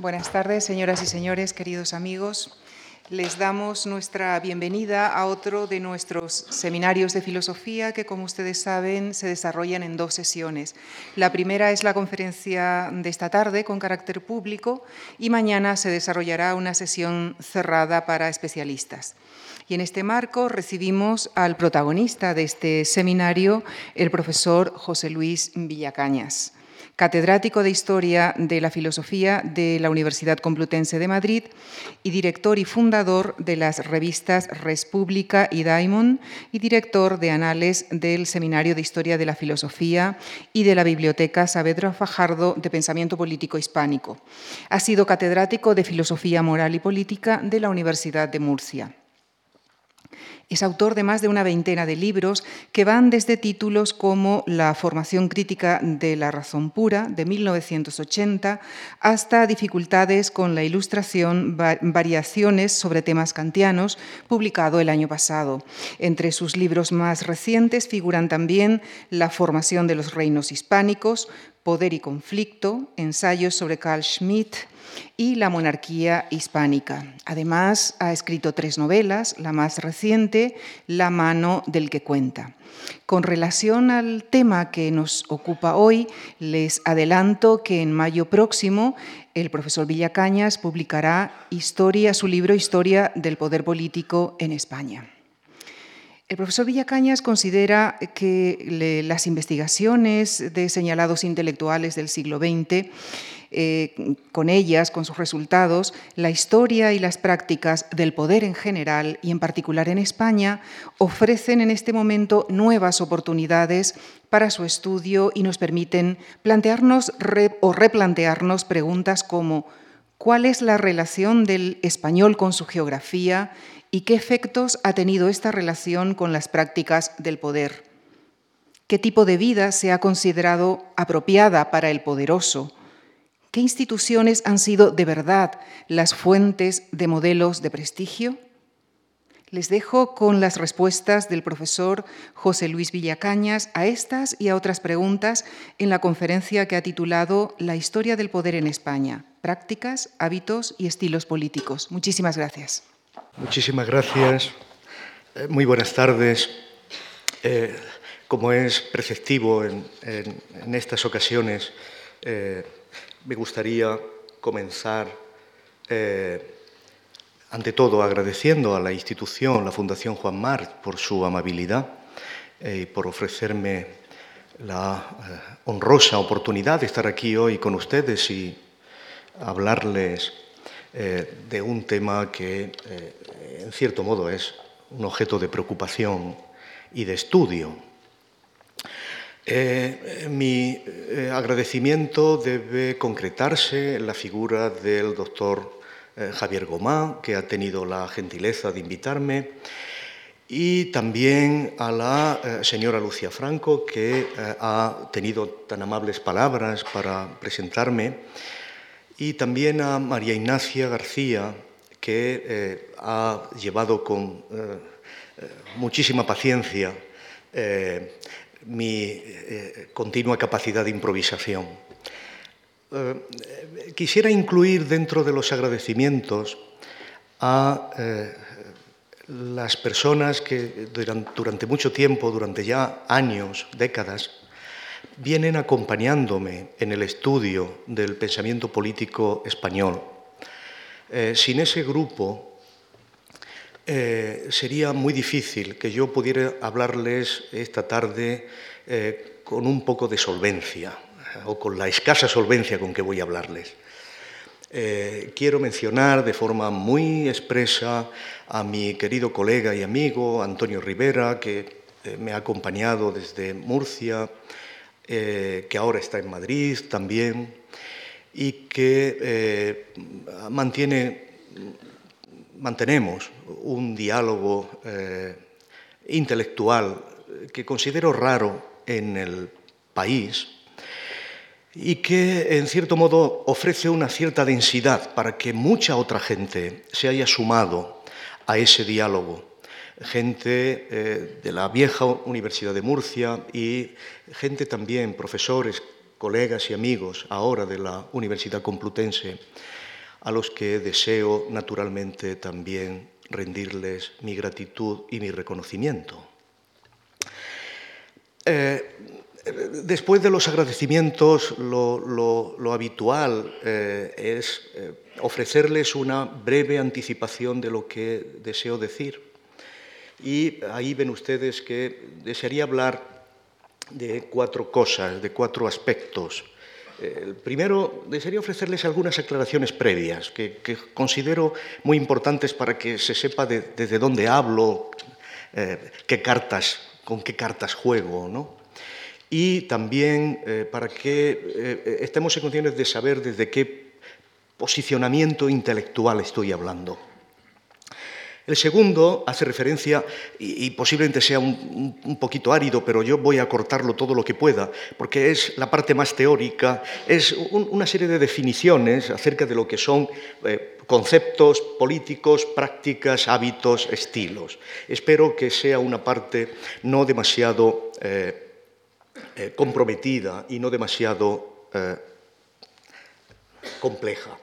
Buenas tardes, señoras y señores, queridos amigos. Les damos nuestra bienvenida a otro de nuestros seminarios de filosofía que, como ustedes saben, se desarrollan en dos sesiones. La primera es la conferencia de esta tarde con carácter público y mañana se desarrollará una sesión cerrada para especialistas. Y en este marco recibimos al protagonista de este seminario, el profesor José Luis Villacañas catedrático de Historia de la Filosofía de la Universidad Complutense de Madrid y director y fundador de las revistas República y Daimon y director de Anales del Seminario de Historia de la Filosofía y de la Biblioteca Saavedra Fajardo de Pensamiento Político Hispánico. Ha sido catedrático de Filosofía Moral y Política de la Universidad de Murcia. Es autor de más de una veintena de libros que van desde títulos como La formación crítica de la razón pura, de 1980, hasta Dificultades con la ilustración, variaciones sobre temas kantianos, publicado el año pasado. Entre sus libros más recientes figuran también La formación de los reinos hispánicos, Poder y conflicto, ensayos sobre Carl Schmitt, y la monarquía hispánica. Además, ha escrito tres novelas, la más reciente, La mano del que cuenta. Con relación al tema que nos ocupa hoy, les adelanto que en mayo próximo el profesor Villacañas publicará historia, su libro Historia del Poder Político en España. El profesor Villacañas considera que las investigaciones de señalados intelectuales del siglo XX eh, con ellas, con sus resultados, la historia y las prácticas del poder en general y en particular en España ofrecen en este momento nuevas oportunidades para su estudio y nos permiten plantearnos o replantearnos preguntas como ¿cuál es la relación del español con su geografía y qué efectos ha tenido esta relación con las prácticas del poder? ¿Qué tipo de vida se ha considerado apropiada para el poderoso? ¿Qué instituciones han sido de verdad las fuentes de modelos de prestigio? Les dejo con las respuestas del profesor José Luis Villacañas a estas y a otras preguntas en la conferencia que ha titulado La historia del poder en España, prácticas, hábitos y estilos políticos. Muchísimas gracias. Muchísimas gracias. Eh, muy buenas tardes. Eh, como es preceptivo en, estas ocasiones, eh, me gustaría comenzar, ante todo, agradeciendo a la institución, la Fundación Juan March, por su amabilidad y por ofrecerme la honrosa oportunidad de estar aquí hoy con ustedes y hablarles de un tema que, en cierto modo, es un objeto de preocupación y de estudio. Eh, mi eh, agradecimiento debe concretarse en la figura del doctor eh, Javier Gomá, que ha tenido la gentileza de invitarme, y también a la señora Lucia Franco, que ha tenido tan amables palabras para presentarme, y también a María Ignacia García, que ha llevado con muchísima paciencia mi eh, continua capacidad de improvisación. Eh, quisiera incluir dentro de los agradecimientos a eh, las personas que durante mucho tiempo, durante ya años, décadas, vienen acompañándome en el estudio del pensamiento político español. sin ese grupo eh, sería muy difícil que yo pudiera hablarles esta tarde eh, con un poco de solvencia o con la escasa solvencia con que voy a hablarles. Eh, quiero mencionar de forma muy expresa a mi querido colega y amigo Antonio Rivera, que me ha acompañado desde Murcia, que ahora está en Madrid también, y que mantiene mantenemos un diálogo eh, intelectual que considero raro en el país y que en cierto modo ofrece una cierta densidad para que mucha otra gente se haya sumado a ese diálogo. Gente eh, de la vieja Universidad de Murcia y gente también, profesores, colegas y amigos ahora de la Universidad Complutense a los que deseo naturalmente también rendirles mi gratitud y mi reconocimiento. Eh, después de los agradecimientos, lo, habitual eh, es ofrecerles una breve anticipación de lo que deseo decir. Y ahí ven ustedes que desearía hablar de cuatro cosas, de cuatro aspectos. El primero, desearía ofrecerles algunas aclaraciones previas que, considero muy importantes para que se sepa desde dónde hablo, qué cartas con qué cartas juego, ¿no? Y también eh, para que eh, estemos en condiciones de saber desde qué posicionamiento intelectual estoy hablando. El segundo hace referencia, y, posiblemente sea un, poquito árido, pero yo voy a cortarlo todo lo que pueda, porque es la parte más teórica, es una serie de definiciones acerca de lo que son eh, conceptos políticos, prácticas, hábitos, estilos. Espero que sea una parte no demasiado eh, eh, comprometida y no demasiado compleja.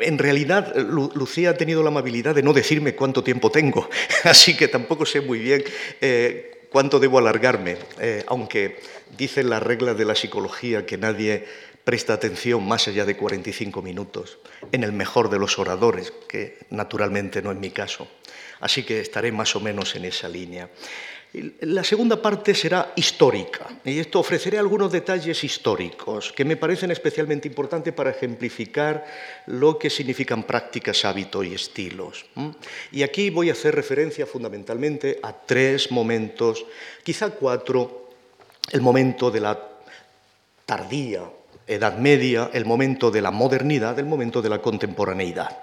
En realidad, Lucía ha tenido la amabilidad de no decirme cuánto tiempo tengo, así que tampoco sé muy bien eh, cuánto debo alargarme, eh, aunque dice la regla de la psicología que nadie presta atención más allá de 45 minutos, en el mejor de los oradores, que naturalmente no es mi caso. Así que estaré más o menos en esa línea. La segunda parte será histórica, y esto ofreceré algunos detalles históricos que me parecen especialmente importantes para ejemplificar lo que significan prácticas, hábitos y estilos. Y aquí voy a hacer referencia fundamentalmente a tres momentos, quizá cuatro, el momento de la tardía Edad Media, el momento de la modernidad, el momento de la contemporaneidad.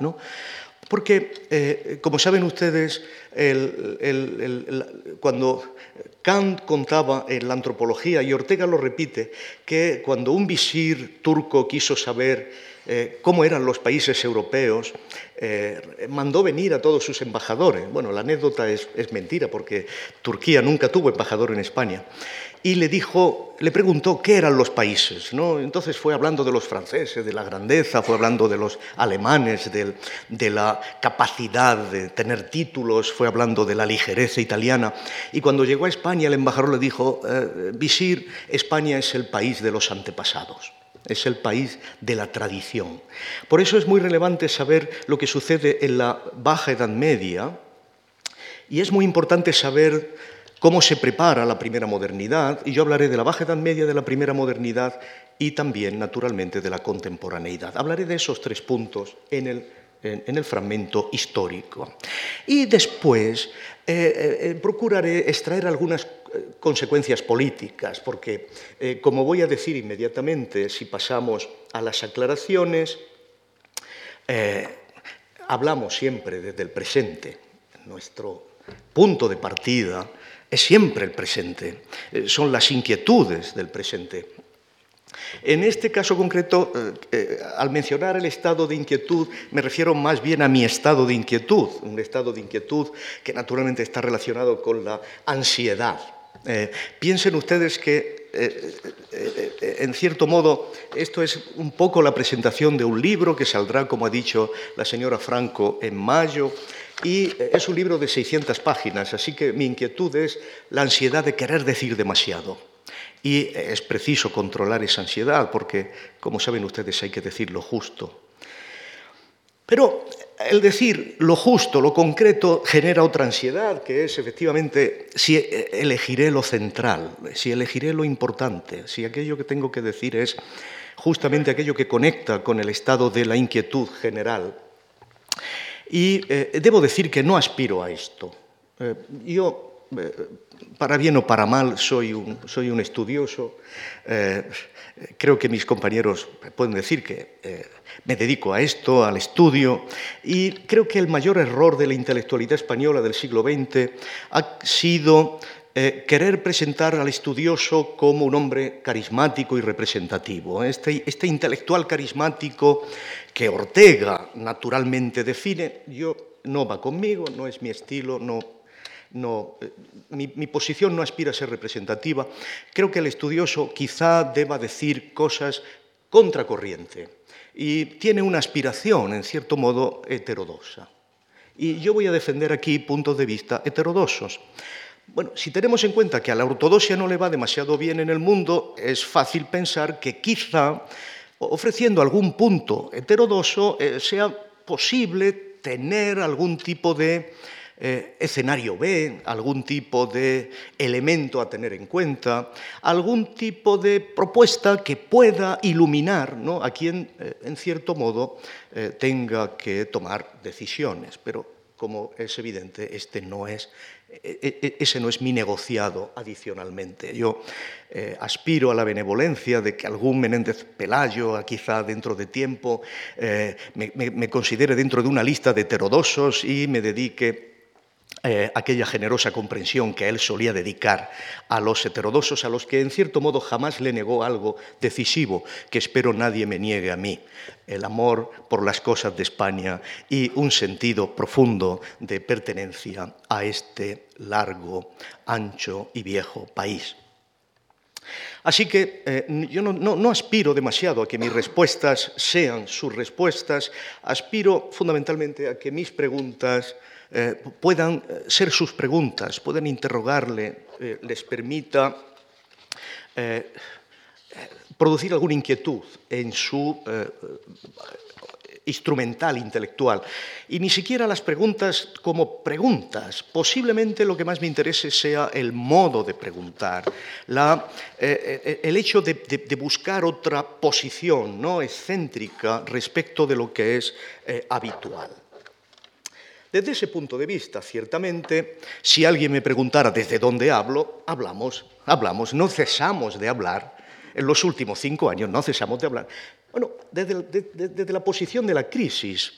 Porque, eh, como saben ustedes, cuando Kant contaba en la antropología, y Ortega lo repite, que cuando un visir turco quiso saber eh, cómo eran los países europeos, eh, mandó venir a todos sus embajadores. Bueno, la anécdota es, es mentira porque Turquía nunca tuvo embajador en España y le dijo, le preguntó qué eran los países, ¿no? Entonces fue hablando de los franceses, de la grandeza, fue hablando de los alemanes, de, la capacidad de tener títulos, fue hablando de la ligereza italiana. Y cuando llegó a España, el embajador le dijo, eh, Visir, España es el país de los antepasados es el país de la tradición. Por eso es muy relevante saber lo que sucede en la Baja Edad Media y es muy importante saber cómo se prepara la primera modernidad, y yo hablaré de la Baja Edad Media, de la primera modernidad y también, naturalmente, de la contemporaneidad. Hablaré de esos tres puntos en el, fragmento histórico. Y después eh, eh, eh, procuraré extraer algunas consecuencias políticas, porque, como voy a decir inmediatamente, si pasamos a las aclaraciones, hablamos siempre desde el presente, nuestro punto de partida es siempre el presente, eh, son las inquietudes del presente. En este caso concreto, eh, eh, al mencionar el estado de inquietud, me refiero más bien a mi estado de inquietud, un estado de inquietud que naturalmente está relacionado con la ansiedad. piensen ustedes que, en cierto modo, esto es un poco la presentación de un libro que saldrá, como ha dicho la señora Franco, en mayo, y es un libro de 600 páginas, así que mi inquietud es la ansiedad de querer decir demasiado. Y es preciso controlar esa ansiedad porque, como saben ustedes, hay que decir lo justo. Pero el decir lo justo, lo concreto, genera otra ansiedad, que es efectivamente si elegiré lo central, si elegiré lo importante, si aquello que tengo que decir es justamente aquello que conecta con el estado de la inquietud general. Y eh, debo decir que no aspiro a esto. Eh, yo, eh, para bien o para mal, soy un, soy un estudioso. creo que mis compañeros pueden decir que me dedico a esto, al estudio, y creo que el mayor error de la intelectualidad española del siglo XX ha sido querer presentar al estudioso como un hombre carismático y representativo. Este, este intelectual carismático que Ortega naturalmente define, yo no va conmigo, no es mi estilo, no, no, eh, mi, mi, posición no aspira a ser representativa. Creo que el estudioso quizá deba decir cosas contracorriente y tiene una aspiración, en cierto modo, heterodoxa. Y yo voy a defender aquí puntos de vista heterodoxos. Bueno, si tenemos en cuenta que a la ortodoxia no le va demasiado bien en el mundo, es fácil pensar que quizá ofreciendo algún punto heterodoxo eh, sea posible tener algún tipo de eh, escenario B, algún tipo de elemento a tener en cuenta, algún tipo de propuesta que pueda iluminar a quien, eh, en cierto modo, tenga que tomar decisiones. Pero, como es evidente, este no es ese no es mi negociado adicionalmente. Yo aspiro a la benevolencia de que algún Menéndez Pelayo, quizá dentro de tiempo, me, me, considere dentro de una lista de heterodosos y me dedique eh, aquella generosa comprensión que él solía dedicar a los heterodosos, a los que en cierto modo jamás le negó algo decisivo que espero nadie me niegue a mí, el amor por las cosas de España y un sentido profundo de pertenencia a este largo, ancho y viejo país. Así que eh, yo no, no, aspiro demasiado a que mis respuestas sean sus respuestas, aspiro fundamentalmente a que mis preguntas eh, puedan eh, ser sus preguntas, puedan interrogarle, eh, les permita producir alguna inquietud en su instrumental intelectual. Y ni siquiera las preguntas como preguntas. Posiblemente lo que más me interese sea el modo de preguntar, el hecho de, de, buscar otra posición ¿no? excéntrica respecto de lo que es habitual. Desde ese punto de vista, ciertamente, si alguien me preguntara desde dónde hablo, hablamos, hablamos, no cesamos de hablar. En los últimos cinco años no cesamos de hablar. Bueno, desde, la posición de la crisis,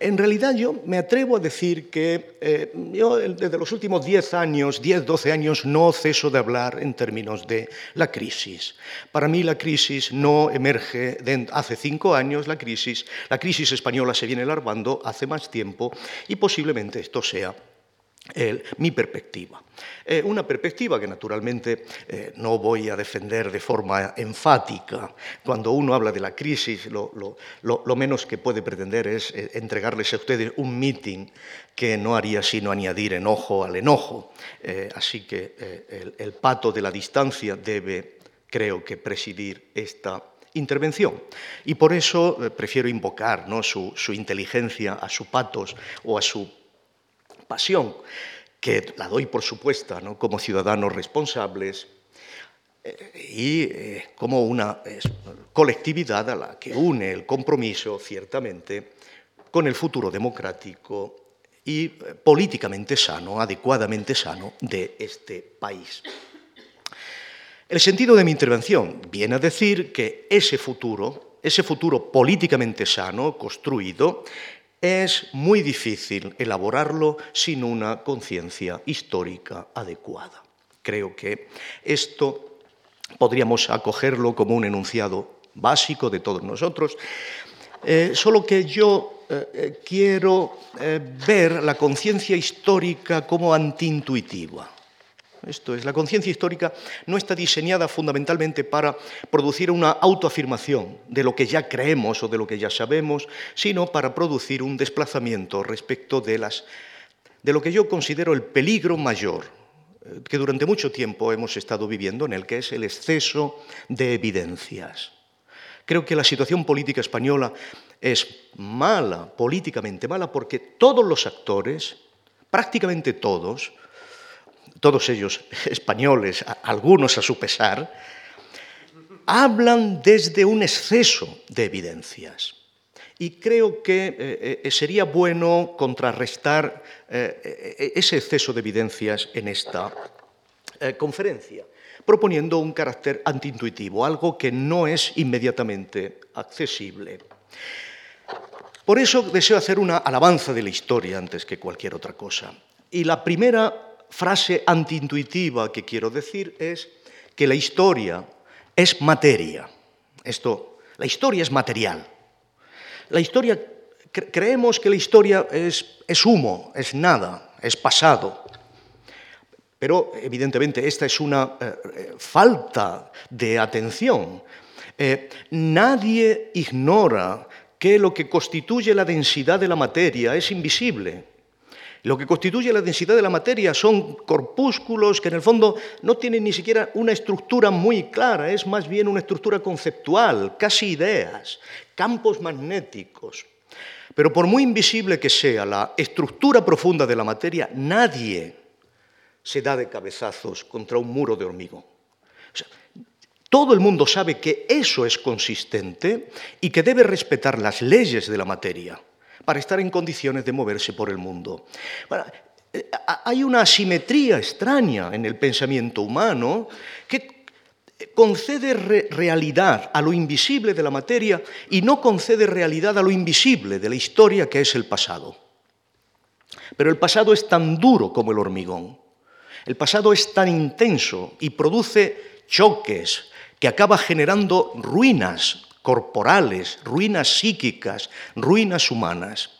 en realidad yo me atrevo a decir que eh, yo desde los últimos 10 años, 10, 12 años, no ceso de hablar en términos de la crisis. Para mí la crisis no emerge de hace cinco años, la crisis, la crisis española se viene alarmando hace más tiempo y posiblemente esto sea mi perspectiva. Eh, una perspectiva que naturalmente eh, no voy a defender de forma enfática. Cuando uno habla de la crisis, lo, menos que puede pretender es eh, entregarles a ustedes un meeting que no haría sino añadir enojo al enojo. así que el, pato de la distancia debe, creo que, presidir esta intervención. Y por eso prefiero invocar ¿no? su, su inteligencia a su patos o a su pasión, que la doy por supuesta ¿no? como ciudadanos responsables eh, y eh, como una colectividad a la que une el compromiso, ciertamente, con el futuro democrático y eh, políticamente sano, adecuadamente sano, de este país. El sentido de mi intervención viene a decir que ese futuro, ese futuro políticamente sano, construido, es muy difícil elaborarlo sin una conciencia histórica adecuada. Creo que esto podríamos acogerlo como un enunciado básico de todos nosotros, eh, solo que yo eh, eh, quiero ver la conciencia histórica como antiintuitiva. Esto es, la conciencia histórica no está diseñada fundamentalmente para producir una autoafirmación de lo que ya creemos o de lo que ya sabemos, sino para producir un desplazamiento respecto de, las, de lo que yo considero el peligro mayor eh, que durante mucho tiempo hemos estado viviendo, en el que es el exceso de evidencias. Creo que la situación política española es mala, políticamente mala, porque todos los actores, prácticamente todos, todos ellos españoles, algunos a su pesar, hablan desde un exceso de evidencias. Y creo que eh, eh, sería bueno contrarrestar eh, ese exceso de evidencias en esta conferencia, proponiendo un carácter antiintuitivo, algo que no es inmediatamente accesible. Por eso deseo hacer una alabanza de la historia antes que cualquier otra cosa. Y la primera frase antiintuitiva que quiero decir es que la historia es materia. Esto, la historia es material. La historia, creemos que la historia es, es humo, es nada, es pasado. Pero evidentemente esta es una eh, eh, falta de atención. Eh, nadie ignora que lo que constituye la densidad de la materia es invisible. Lo que constituye la densidad de la materia son corpúsculos que en el fondo no tienen ni siquiera una estructura muy clara, es más bien una estructura conceptual, casi ideas, campos magnéticos. Pero por muy invisible que sea la estructura profunda de la materia, nadie se da de cabezazos contra un muro de hormigón. todo el mundo sabe que eso es consistente y que debe respetar las leyes de la materia para estar en condiciones de moverse por el mundo. Eh, hay una asimetría extraña en el pensamiento humano que concede realidad a lo invisible de la materia y no concede realidad a lo invisible de la historia que es el pasado. Pero el pasado es tan duro como el hormigón. El pasado es tan intenso y produce choques que acaba generando ruinas corporales, ruinas psíquicas, ruinas humanas.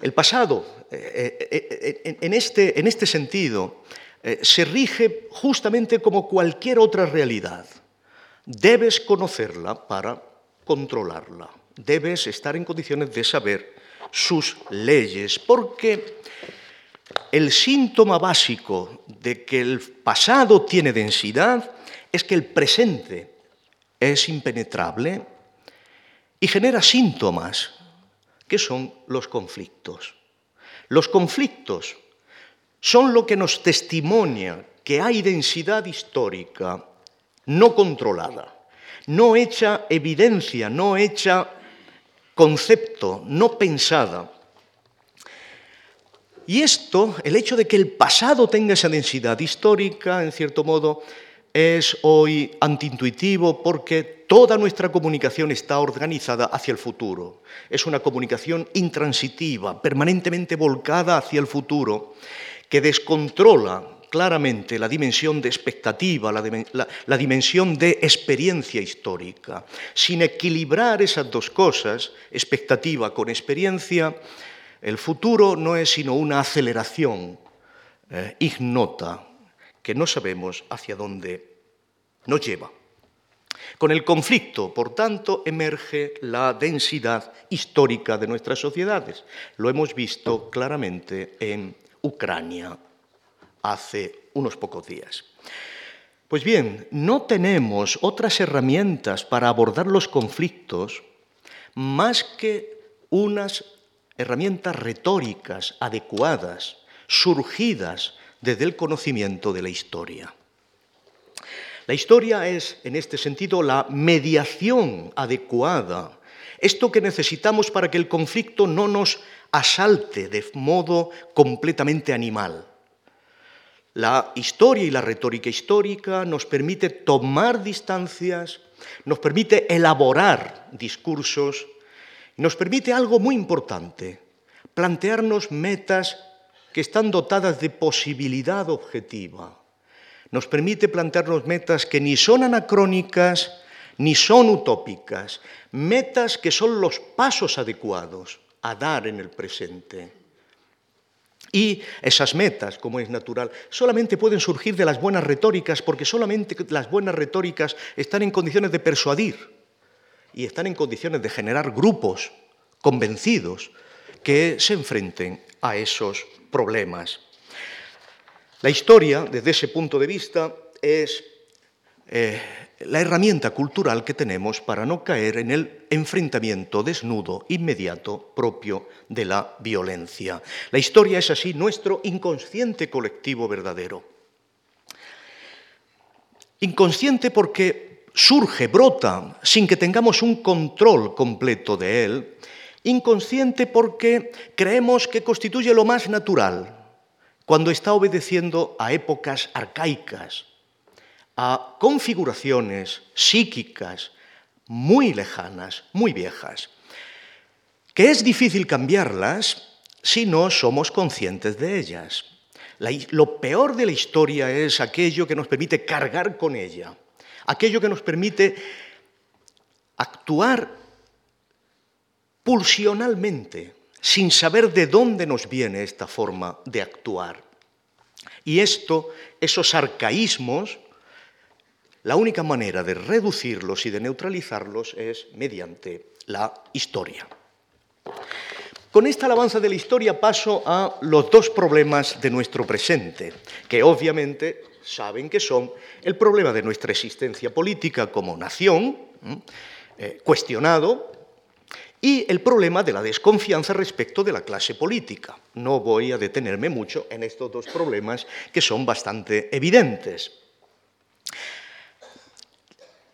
El pasado, eh, eh, eh, en este, en este sentido, se rige justamente como cualquier otra realidad. Debes conocerla para controlarla. Debes estar en condiciones de saber sus leyes, porque el síntoma básico de que el pasado tiene densidad es que el presente es impenetrable y genera síntomas, que son los conflictos. Los conflictos son lo que nos testimonia que hay densidad histórica no controlada, no hecha evidencia, no hecha concepto, no pensada. Y esto, el hecho de que el pasado tenga esa densidad histórica, en cierto modo, es hoy antiintuitivo porque toda nuestra comunicación está organizada hacia el futuro. Es una comunicación intransitiva, permanentemente volcada hacia el futuro, que descontrola claramente la dimensión de expectativa, la, dimensión de experiencia histórica. Sin equilibrar esas dos cosas, expectativa con experiencia, el futuro no es sino una aceleración eh, ignota que no sabemos hacia dónde nos lleva. Con el conflicto, por tanto, emerge la densidad histórica de nuestras sociedades. Lo hemos visto claramente en Ucrania hace unos pocos días. Pues bien, no tenemos otras herramientas para abordar los conflictos más que unas herramientas retóricas adecuadas, surgidas desde el conocimiento de la historia. La historia es, en este sentido, la mediación adecuada, esto que necesitamos para que el conflicto no nos asalte de modo completamente animal. La historia y la retórica histórica nos permite tomar distancias, nos permite elaborar discursos, nos permite algo muy importante, plantearnos metas que están dotadas de posibilidad objetiva. Nos permite plantearnos metas que ni son anacrónicas ni son utópicas, metas que son los pasos adecuados a dar en el presente. Y esas metas, como es natural, solamente pueden surgir de las buenas retóricas, porque solamente las buenas retóricas están en condiciones de persuadir y están en condiciones de generar grupos convencidos que se enfrenten a esos problemas. La historia, desde ese punto de vista, es eh, la herramienta cultural que tenemos para no caer en el enfrentamiento desnudo, inmediato, propio de la violencia. La historia es así nuestro inconsciente colectivo verdadero. Inconsciente porque surge, brota, sin que tengamos un control completo de él, Inconsciente porque creemos que constituye lo más natural, cuando está obedeciendo a épocas arcaicas, a configuraciones psíquicas muy lejanas, muy viejas, que es difícil cambiarlas si no somos conscientes de ellas. lo peor de la historia es aquello que nos permite cargar con ella, aquello que nos permite actuar pulsionalmente, sin saber de dónde nos viene esta forma de actuar. Y esto, esos arcaísmos, la única manera de reducirlos y de neutralizarlos es mediante la historia. Con esta alabanza de la historia paso a los dos problemas de nuestro presente, que obviamente saben que son el problema de nuestra existencia política como nación, eh, cuestionado, y el problema de la desconfianza respecto de la clase política. No voy a detenerme mucho en estos dos problemas que son bastante evidentes.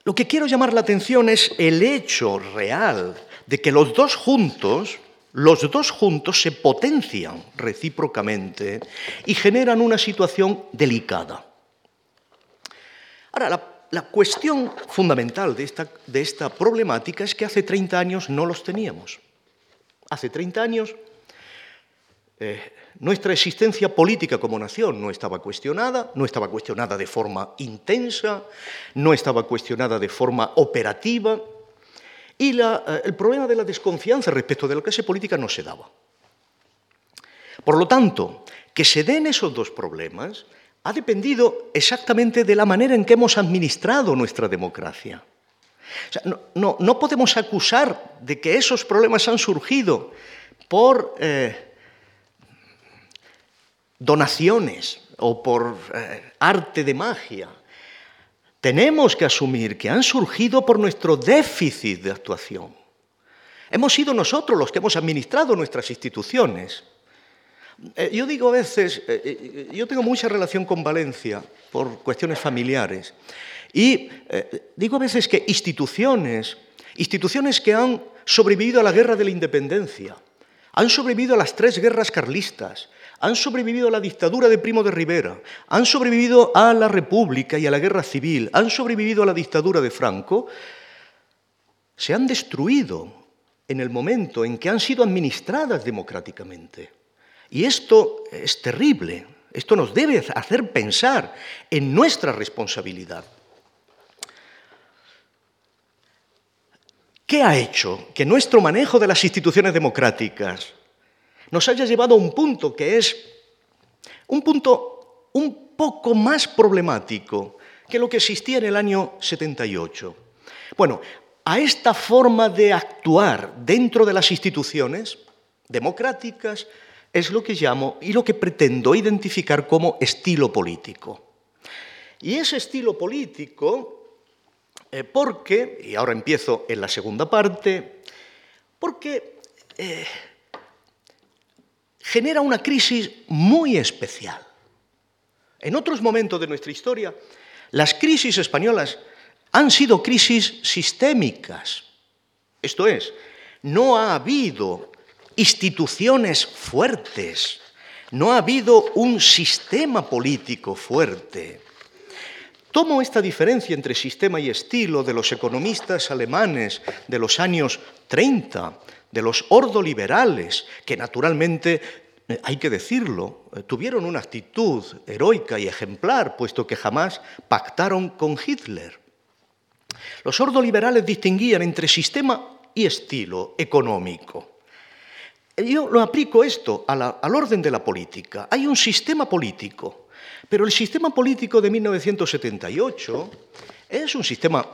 Lo que quiero llamar la atención es el hecho real de que los dos juntos, los dos juntos se potencian recíprocamente y generan una situación delicada. Ahora, la, cuestión fundamental de esta, de esta problemática es que hace 30 años no los teníamos. Hace 30 años eh, nuestra existencia política como nación no estaba cuestionada, no estaba cuestionada de forma intensa, no estaba cuestionada de forma operativa, y eh, el problema de la desconfianza respecto de la clase política no se daba. Por lo tanto, que se den esos dos problemas ha dependido exactamente de la manera en que hemos administrado nuestra democracia. no, podemos acusar de que esos problemas han surgido por eh, donaciones o por eh, arte de magia. Tenemos que asumir que han surgido por nuestro déficit de actuación. Hemos sido nosotros los que hemos administrado nuestras instituciones. Eh, yo digo a veces, eh, eh, yo tengo mucha relación con Valencia por cuestiones familiares, y digo a veces que instituciones, instituciones que han sobrevivido a la guerra de la independencia, han sobrevivido a las tres guerras carlistas, han sobrevivido a la dictadura de Primo de Rivera, han sobrevivido a la República y a la guerra civil, han sobrevivido a la dictadura de Franco, se han destruido en el momento en que han sido administradas democráticamente. Y esto es terrible, esto nos debe hacer pensar en nuestra responsabilidad. ¿Qué ha hecho que nuestro manejo de las instituciones democráticas nos haya llevado a un punto que es un punto un poco más problemático que lo que existía en el año 78? Bueno, a esta forma de actuar dentro de las instituciones democráticas, es lo que llamo y lo que pretendo identificar como estilo político. Y ese estilo político, eh, porque, y ahora empiezo en la segunda parte, porque eh, genera una crisis muy especial. En otros momentos de nuestra historia, las crisis españolas han sido crisis sistémicas. Esto es, no ha habido instituciones fuertes, no ha habido un sistema político fuerte. Tomo esta diferencia entre sistema y estilo de los economistas alemanes de los años 30, de los ordoliberales, que naturalmente, eh, hay que decirlo, eh, tuvieron una actitud heroica y ejemplar, puesto que jamás pactaron con Hitler. Los ordoliberales distinguían entre sistema y estilo económico. Yo lo aplico esto al orden de la política. Hay un sistema político, pero el sistema político de 1978 es un sistema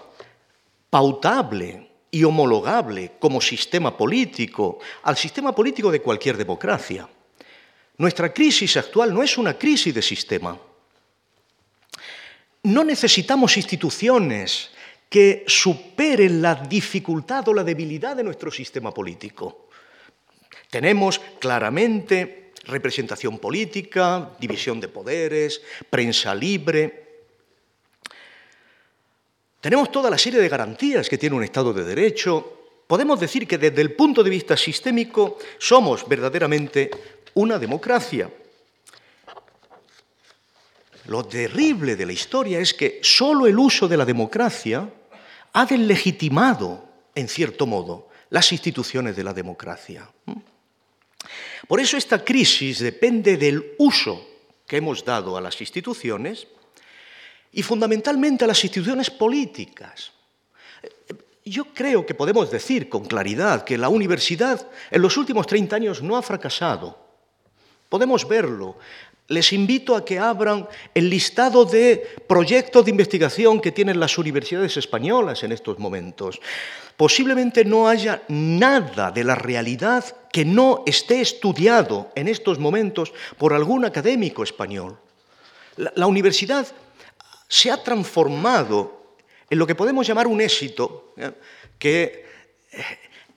pautable y homologable como sistema político al sistema político de cualquier democracia. Nuestra crisis actual no es una crisis de sistema. No necesitamos instituciones que superen la dificultad o la debilidad de nuestro sistema político. Tenemos claramente representación política, división de poderes, prensa libre. Tenemos toda la serie de garantías que tiene un Estado de Derecho. Podemos decir que desde el punto de vista sistémico somos verdaderamente una democracia. Lo terrible de la historia es que solo el uso de la democracia ha deslegitimado, en cierto modo, las instituciones de la democracia. Por eso esta crisis depende del uso que hemos dado a las instituciones y fundamentalmente a las instituciones políticas. Yo creo que podemos decir con claridad que la universidad en los últimos 30 años no ha fracasado. Podemos verlo. Les invito a que abran el listado de proyectos de investigación que tienen las universidades españolas en estos momentos. Posiblemente no haya nada de la realidad que no esté estudiado en estos momentos por algún académico español. La, universidad se ha transformado en lo que podemos llamar un éxito ¿eh? que eh,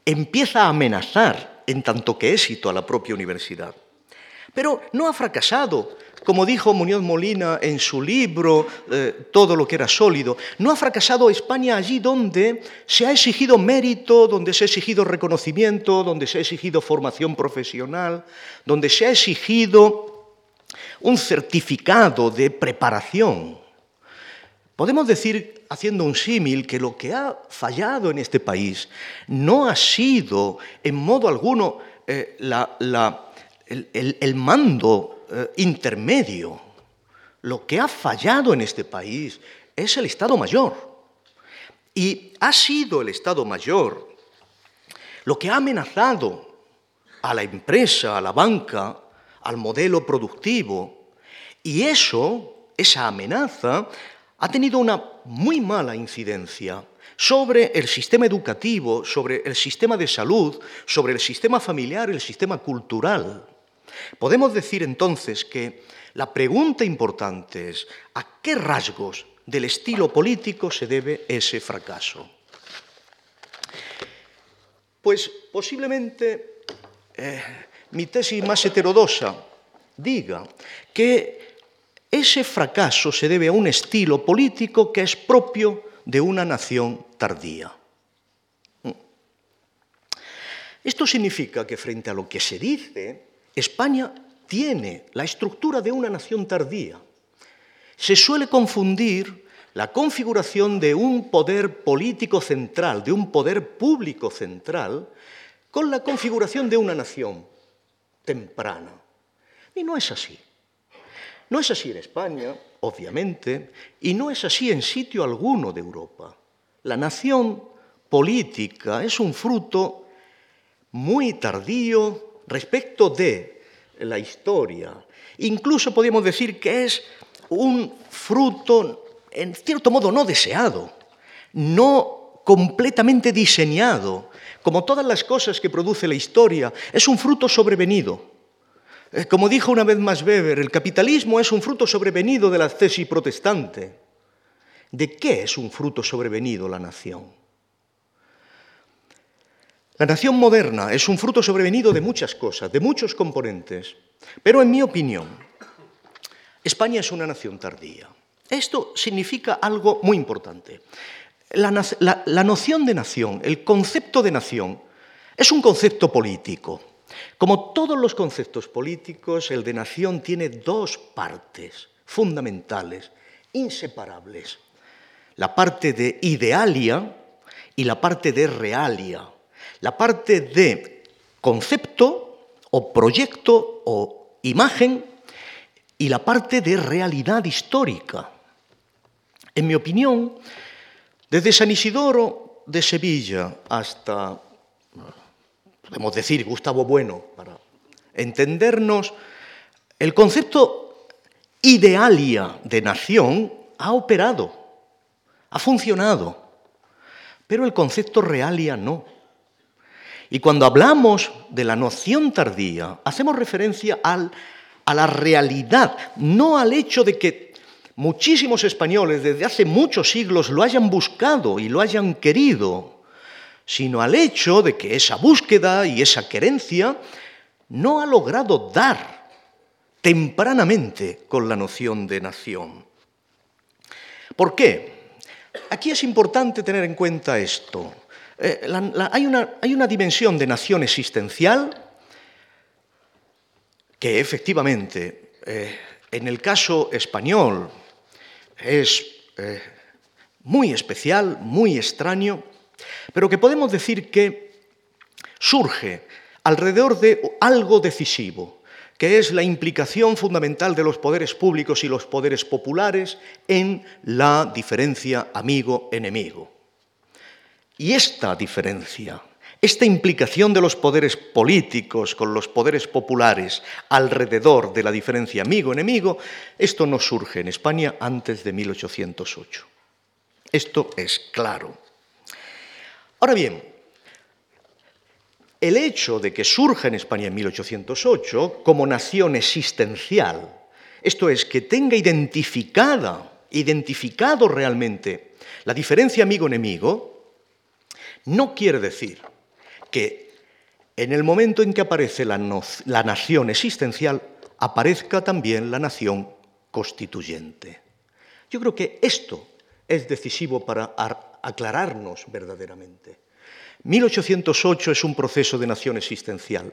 empieza a amenazar en tanto que éxito a la propia universidad. Pero no ha fracasado, como dijo Muñoz Molina en su libro eh, Todo lo que era sólido, no ha fracasado España allí donde se ha exigido mérito, donde se ha exigido reconocimiento, donde se ha exigido formación profesional, donde se ha exigido un certificado de preparación. Podemos decir, haciendo un símil, que lo que ha fallado en este país no ha sido en modo alguno eh, la el, mando eh, intermedio. Lo que ha fallado en este país es el Estado Mayor. Y ha sido el Estado Mayor lo que ha amenazado a la empresa, a la banca, al modelo productivo. Y eso, esa amenaza, ha tenido una muy mala incidencia sobre el sistema educativo, sobre el sistema de salud, sobre el sistema familiar, el sistema cultural. Podemos decir entonces que la pregunta importante es ¿a qué rasgos del estilo político se debe ese fracaso? Pues posiblemente eh, mi tesis más heterodosa diga que ese fracaso se debe a un estilo político que es propio de una nación tardía. Esto significa que frente a lo que se dice, España tiene la estructura de una nación tardía. Se suele confundir la configuración de un poder político central, de un poder público central, con la configuración de una nación temprana. Y no es así. No es así en España, obviamente, y no es así en sitio alguno de Europa. La nación política es un fruto muy tardío respecto de la historia. Incluso podríamos decir que es un fruto, en cierto modo, no deseado, no completamente diseñado, como todas las cosas que produce la historia, es un fruto sobrevenido. Eh, como dijo una vez más Weber, el capitalismo es un fruto sobrevenido de la tesis protestante. ¿De qué es un fruto sobrevenido la nación? La nación moderna es un fruto sobrevenido de muchas cosas, de muchos componentes, pero en mi opinión, España es una nación tardía. Esto significa algo muy importante. La, noción de nación, el concepto de nación, es un concepto político. Como todos los conceptos políticos, el de nación tiene dos partes fundamentales, inseparables. La parte de idealia y la parte de realia la parte de concepto o proyecto o imagen y la parte de realidad histórica. En mi opinión, desde San Isidoro de Sevilla hasta, podemos decir, Gustavo Bueno, para entendernos, el concepto idealia de nación ha operado, ha funcionado, pero el concepto realia no. Y cuando hablamos de la noción tardía, hacemos referencia a la realidad, no al hecho de que muchísimos españoles desde hace muchos siglos lo hayan buscado y lo hayan querido, sino al hecho de que esa búsqueda y esa querencia no ha logrado dar tempranamente con la noción de nación. ¿Por qué? Aquí es importante tener en cuenta esto. Eh, hay, una, dimensión de nación existencial que efectivamente, eh, en el caso español, es eh, muy especial, muy extraño, pero que podemos decir que surge alrededor de algo decisivo, que es la implicación fundamental de los poderes públicos y los poderes populares en la diferencia amigo-enemigo. Y esta diferencia, esta implicación de los poderes políticos con los poderes populares alrededor de la diferencia amigo-enemigo, esto no surge en España antes de 1808. Esto es claro. Ahora bien, el hecho de que surja en España en 1808 como nación existencial, esto es, que tenga identificada, identificado realmente la diferencia amigo-enemigo, no quiere decir que en el momento en que aparece la, nación existencial, aparezca también la nación constituyente. Yo creo que esto es decisivo para aclararnos verdaderamente. 1808 es un proceso de nación existencial,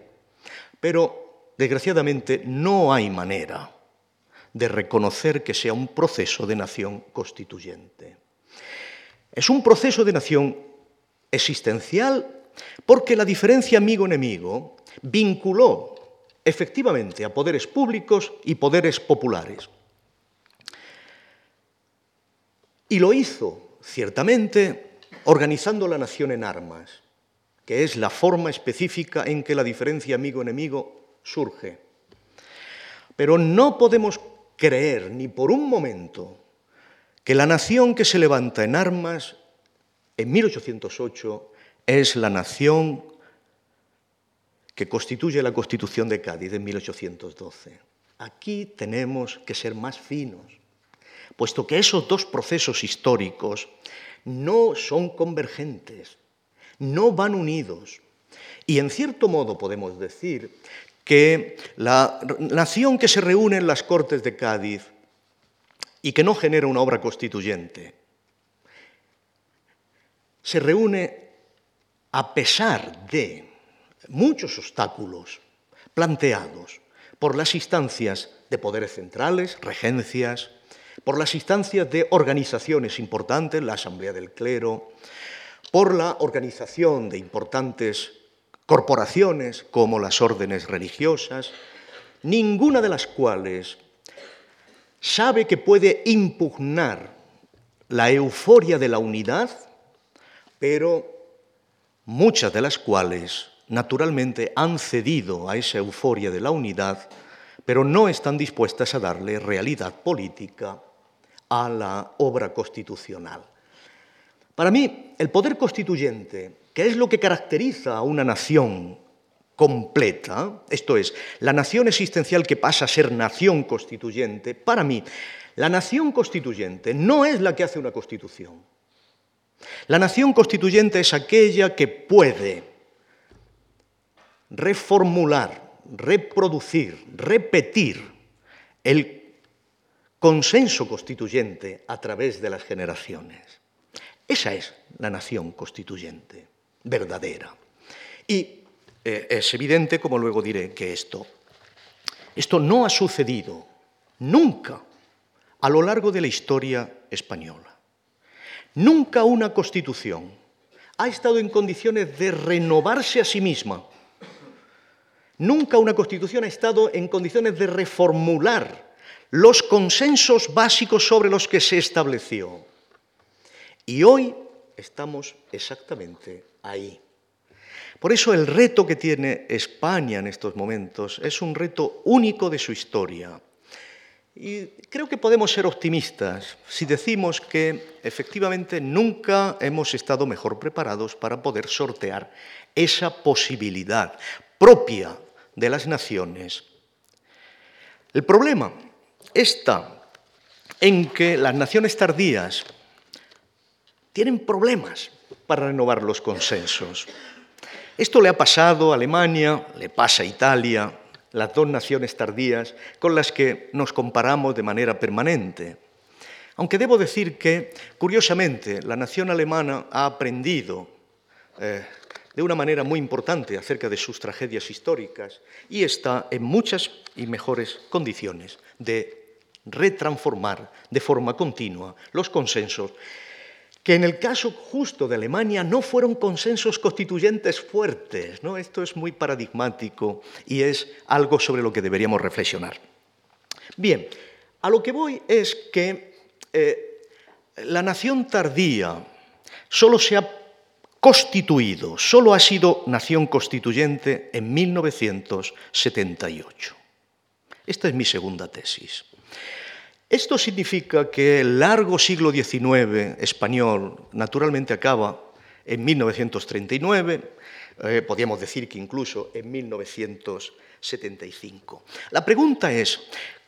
pero desgraciadamente no hay manera de reconocer que sea un proceso de nación constituyente. Es un proceso de nación existencial porque la diferencia amigo-enemigo vinculó efectivamente a poderes públicos y poderes populares. Y lo hizo, ciertamente, organizando la nación en armas, que es la forma específica en que la diferencia amigo-enemigo surge. Pero no podemos creer ni por un momento que la nación que se levanta en armas en 1808 es la nación que constituye la Constitución de Cádiz en 1812. Aquí tenemos que ser más finos, puesto que esos dos procesos históricos no son convergentes, no van unidos. Y en cierto modo podemos decir que la nación que se reúne en las Cortes de Cádiz y que no genera una obra constituyente, se reúne a pesar de muchos obstáculos planteados por las instancias de poderes centrales, regencias, por las instancias de organizaciones importantes, la Asamblea del Clero, por la organización de importantes corporaciones como las órdenes religiosas, ninguna de las cuales sabe que puede impugnar la euforia de la unidad, pero muchas de las cuales naturalmente han cedido a esa euforia de la unidad, pero no están dispuestas a darle realidad política a la obra constitucional. Para mí, el poder constituyente, que es lo que caracteriza a una nación completa, esto es, la nación existencial que pasa a ser nación constituyente, para mí, la nación constituyente no es la que hace una constitución. La nación constituyente es aquella que puede reformular, reproducir, repetir el consenso constituyente a través de las generaciones. Esa es la nación constituyente, verdadera. Y eh, es evidente, como luego diré, que esto, esto no ha sucedido nunca a lo largo de la historia española. Nunca una constitución ha estado en condiciones de renovarse a sí misma. Nunca una constitución ha estado en condiciones de reformular los consensos básicos sobre los que se estableció. Y hoy estamos exactamente ahí. Por eso el reto que tiene España en estos momentos es un reto único de su historia. Y creo que podemos ser optimistas si decimos que efectivamente nunca hemos estado mejor preparados para poder sortear esa posibilidad propia de las naciones. El problema está en que las naciones tardías tienen problemas para renovar los consensos. Esto le ha pasado a Alemania, le pasa a Italia, las dos naciones tardías con las que nos comparamos de manera permanente. Aunque debo decir que, curiosamente, la nación alemana ha aprendido eh, de una manera muy importante acerca de sus tragedias históricas y está en muchas y mejores condiciones de retransformar de forma continua los consensos que en el caso justo de Alemania no fueron consensos constituyentes fuertes. ¿no? Esto es muy paradigmático y es algo sobre lo que deberíamos reflexionar. Bien, a lo que voy es que eh, la nación tardía solo se ha constituido, solo ha sido nación constituyente en 1978. Esta es mi segunda tesis. Esto significa que el largo siglo XIX español naturalmente acaba en 1939, eh, podríamos decir que incluso en 1975. La pregunta es,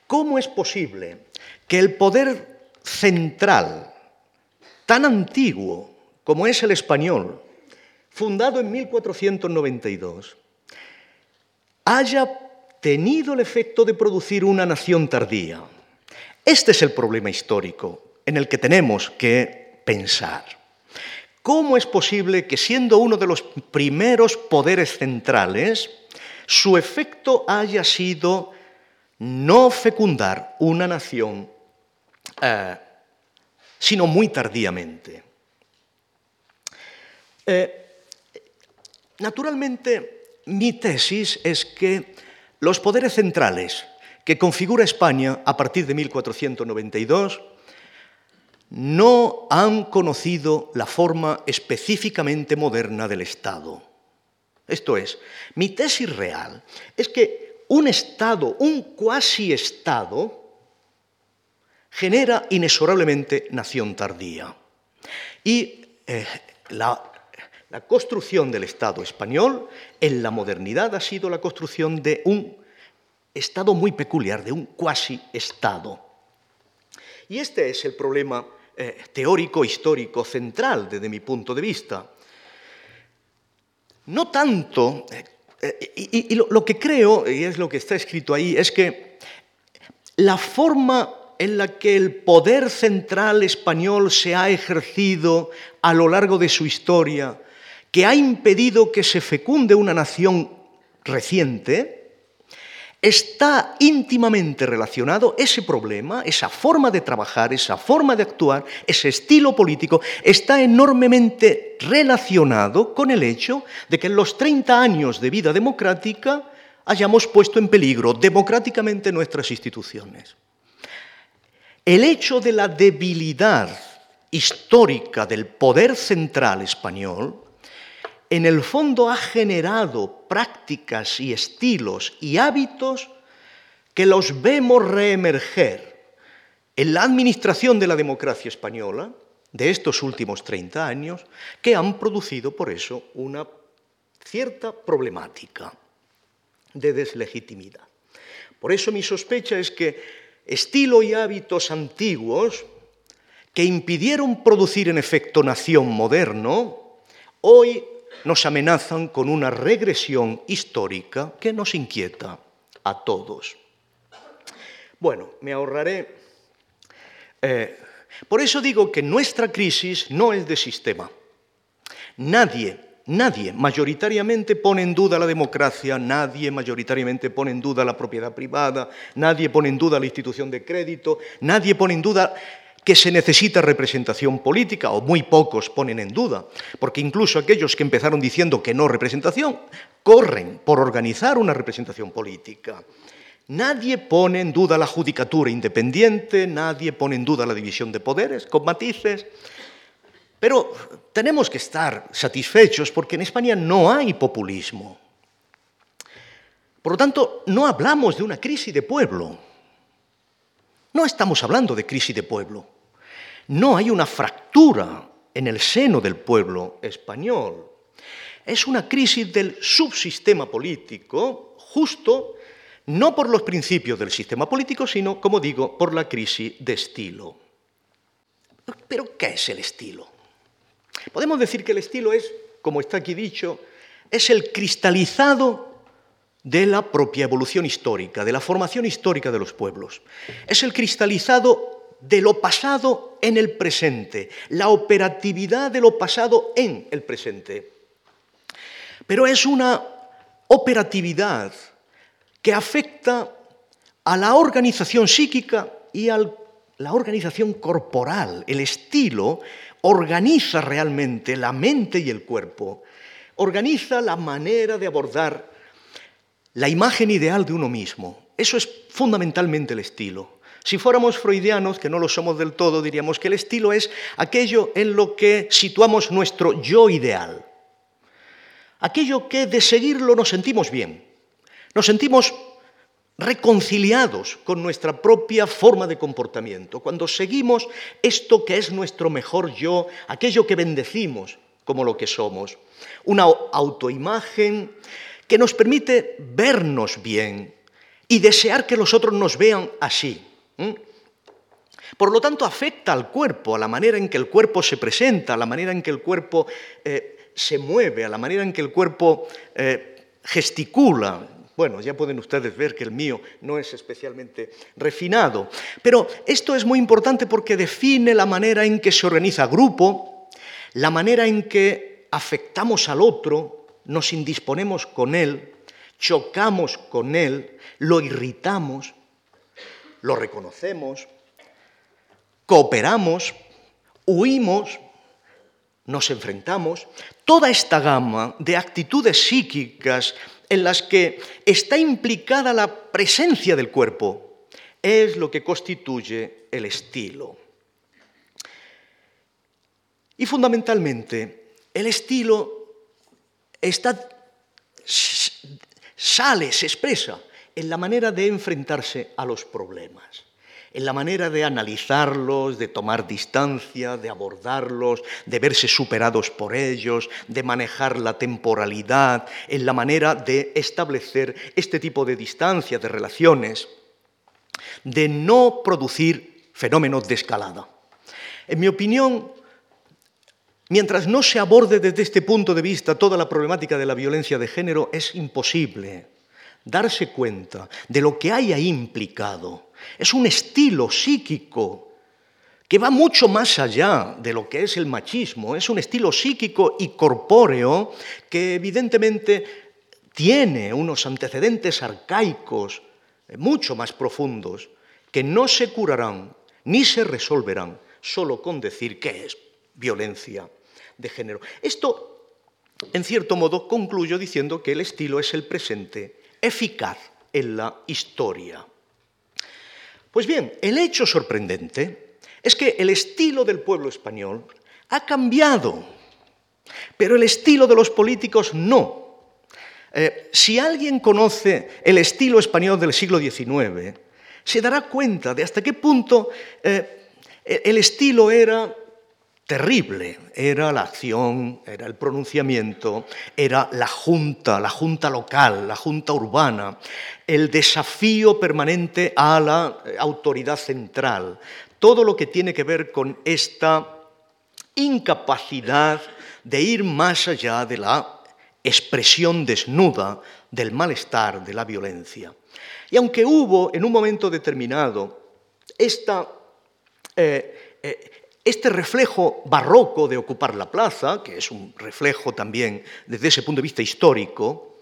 ¿cómo es posible que el poder central, tan antiguo como es el español, fundado en 1492, haya tenido el efecto de producir una nación tardía. Este es el problema histórico en el que tenemos que pensar. ¿Cómo es posible que siendo uno de los primeros poderes centrales, su efecto haya sido no fecundar una nación, eh, sino muy tardíamente? Eh, naturalmente, mi tesis es que los poderes centrales que configura España a partir de 1492 no han conocido la forma específicamente moderna del Estado. Esto es, mi tesis real es que un Estado, un cuasi-Estado, genera inexorablemente nación tardía. Y eh, la la construcción del Estado español en la modernidad ha sido la construcción de un Estado muy peculiar, de un cuasi-Estado. Y este es el problema eh, teórico, histórico, central desde mi punto de vista. No tanto, eh, eh, y, lo, que creo, y es lo que está escrito ahí, es que la forma en la que el poder central español se ha ejercido a lo largo de su historia que ha impedido que se fecunde una nación reciente, está íntimamente relacionado ese problema, esa forma de trabajar, esa forma de actuar, ese estilo político, está enormemente relacionado con el hecho de que en los 30 años de vida democrática hayamos puesto en peligro democráticamente nuestras instituciones. El hecho de la debilidad histórica del poder central español en el fondo ha generado prácticas y estilos y hábitos que los vemos reemerger en la administración de la democracia española de estos últimos 30 años, que han producido por eso una cierta problemática de deslegitimidad. Por eso mi sospecha es que estilo y hábitos antiguos que impidieron producir en efecto nación moderno, hoy nos amenazan con una regresión histórica que nos inquieta a todos. Bueno, me ahorraré. Eh, por eso digo que nuestra crisis no es de sistema. Nadie, nadie mayoritariamente pone en duda la democracia, nadie mayoritariamente pone en duda la propiedad privada, nadie pone en duda la institución de crédito, nadie pone en duda que se necesita representación política, o muy pocos ponen en duda, porque incluso aquellos que empezaron diciendo que no representación, corren por organizar una representación política. Nadie pone en duda la judicatura independiente, nadie pone en duda la división de poderes, con matices, pero tenemos que estar satisfechos porque en España no hay populismo. Por lo tanto, no hablamos de una crisis de pueblo, no estamos hablando de crisis de pueblo. No hay una fractura en el seno del pueblo español. Es una crisis del subsistema político, justo no por los principios del sistema político, sino, como digo, por la crisis de estilo. Pero, ¿qué es el estilo? Podemos decir que el estilo es, como está aquí dicho, es el cristalizado de la propia evolución histórica, de la formación histórica de los pueblos. Es el cristalizado de lo pasado en el presente, la operatividad de lo pasado en el presente. Pero es una operatividad que afecta a la organización psíquica y a la organización corporal. El estilo organiza realmente la mente y el cuerpo, organiza la manera de abordar la imagen ideal de uno mismo. Eso es fundamentalmente el estilo. Si fuéramos freudianos, que no lo somos del todo, diríamos que el estilo es aquello en lo que situamos nuestro yo ideal. Aquello que de seguirlo nos sentimos bien, nos sentimos reconciliados con nuestra propia forma de comportamiento, cuando seguimos esto que es nuestro mejor yo, aquello que bendecimos como lo que somos, una autoimagen que nos permite vernos bien y desear que los otros nos vean así. Por lo tanto, afecta al cuerpo, a la manera en que el cuerpo se presenta, a la manera en que el cuerpo eh, se mueve, a la manera en que el cuerpo eh, gesticula. Bueno, ya pueden ustedes ver que el mío no es especialmente refinado. Pero esto es muy importante porque define la manera en que se organiza grupo, la manera en que afectamos al otro, nos indisponemos con él, chocamos con él, lo irritamos, lo reconocemos, cooperamos, huimos, nos enfrentamos, toda esta gama de actitudes psíquicas en las que está implicada la presencia del cuerpo es lo que constituye el estilo. Y fundamentalmente, el estilo está, sale, se expresa en la manera de enfrentarse a los problemas, en la manera de analizarlos, de tomar distancia, de abordarlos, de verse superados por ellos, de manejar la temporalidad, en la manera de establecer este tipo de distancia, de relaciones, de no producir fenómenos de escalada. En mi opinión, mientras no se aborde desde este punto de vista toda la problemática de la violencia de género, es imposible darse cuenta de lo que hay ahí implicado. Es un estilo psíquico que va mucho más allá de lo que es el machismo. Es un estilo psíquico y corpóreo que evidentemente tiene unos antecedentes arcaicos eh, mucho más profundos que no se curarán ni se resolverán solo con decir que es violencia de género. Esto, en cierto modo, concluyo diciendo que el estilo es el presente eficaz en la historia. Pues bien, el hecho sorprendente es que el estilo del pueblo español ha cambiado, pero el estilo de los políticos no. Eh, si alguien conoce el estilo español del siglo XIX, se dará cuenta de hasta qué punto eh, el estilo era terrible. Era la acción, era el pronunciamiento, era la junta, la junta local, la junta urbana, el desafío permanente a la autoridad central, todo lo que tiene que ver con esta incapacidad de ir más allá de la expresión desnuda del malestar, de la violencia. Y aunque hubo en un momento determinado esta eh, eh, este reflejo barroco de ocupar la plaza, que es un reflejo también desde ese punto de vista histórico,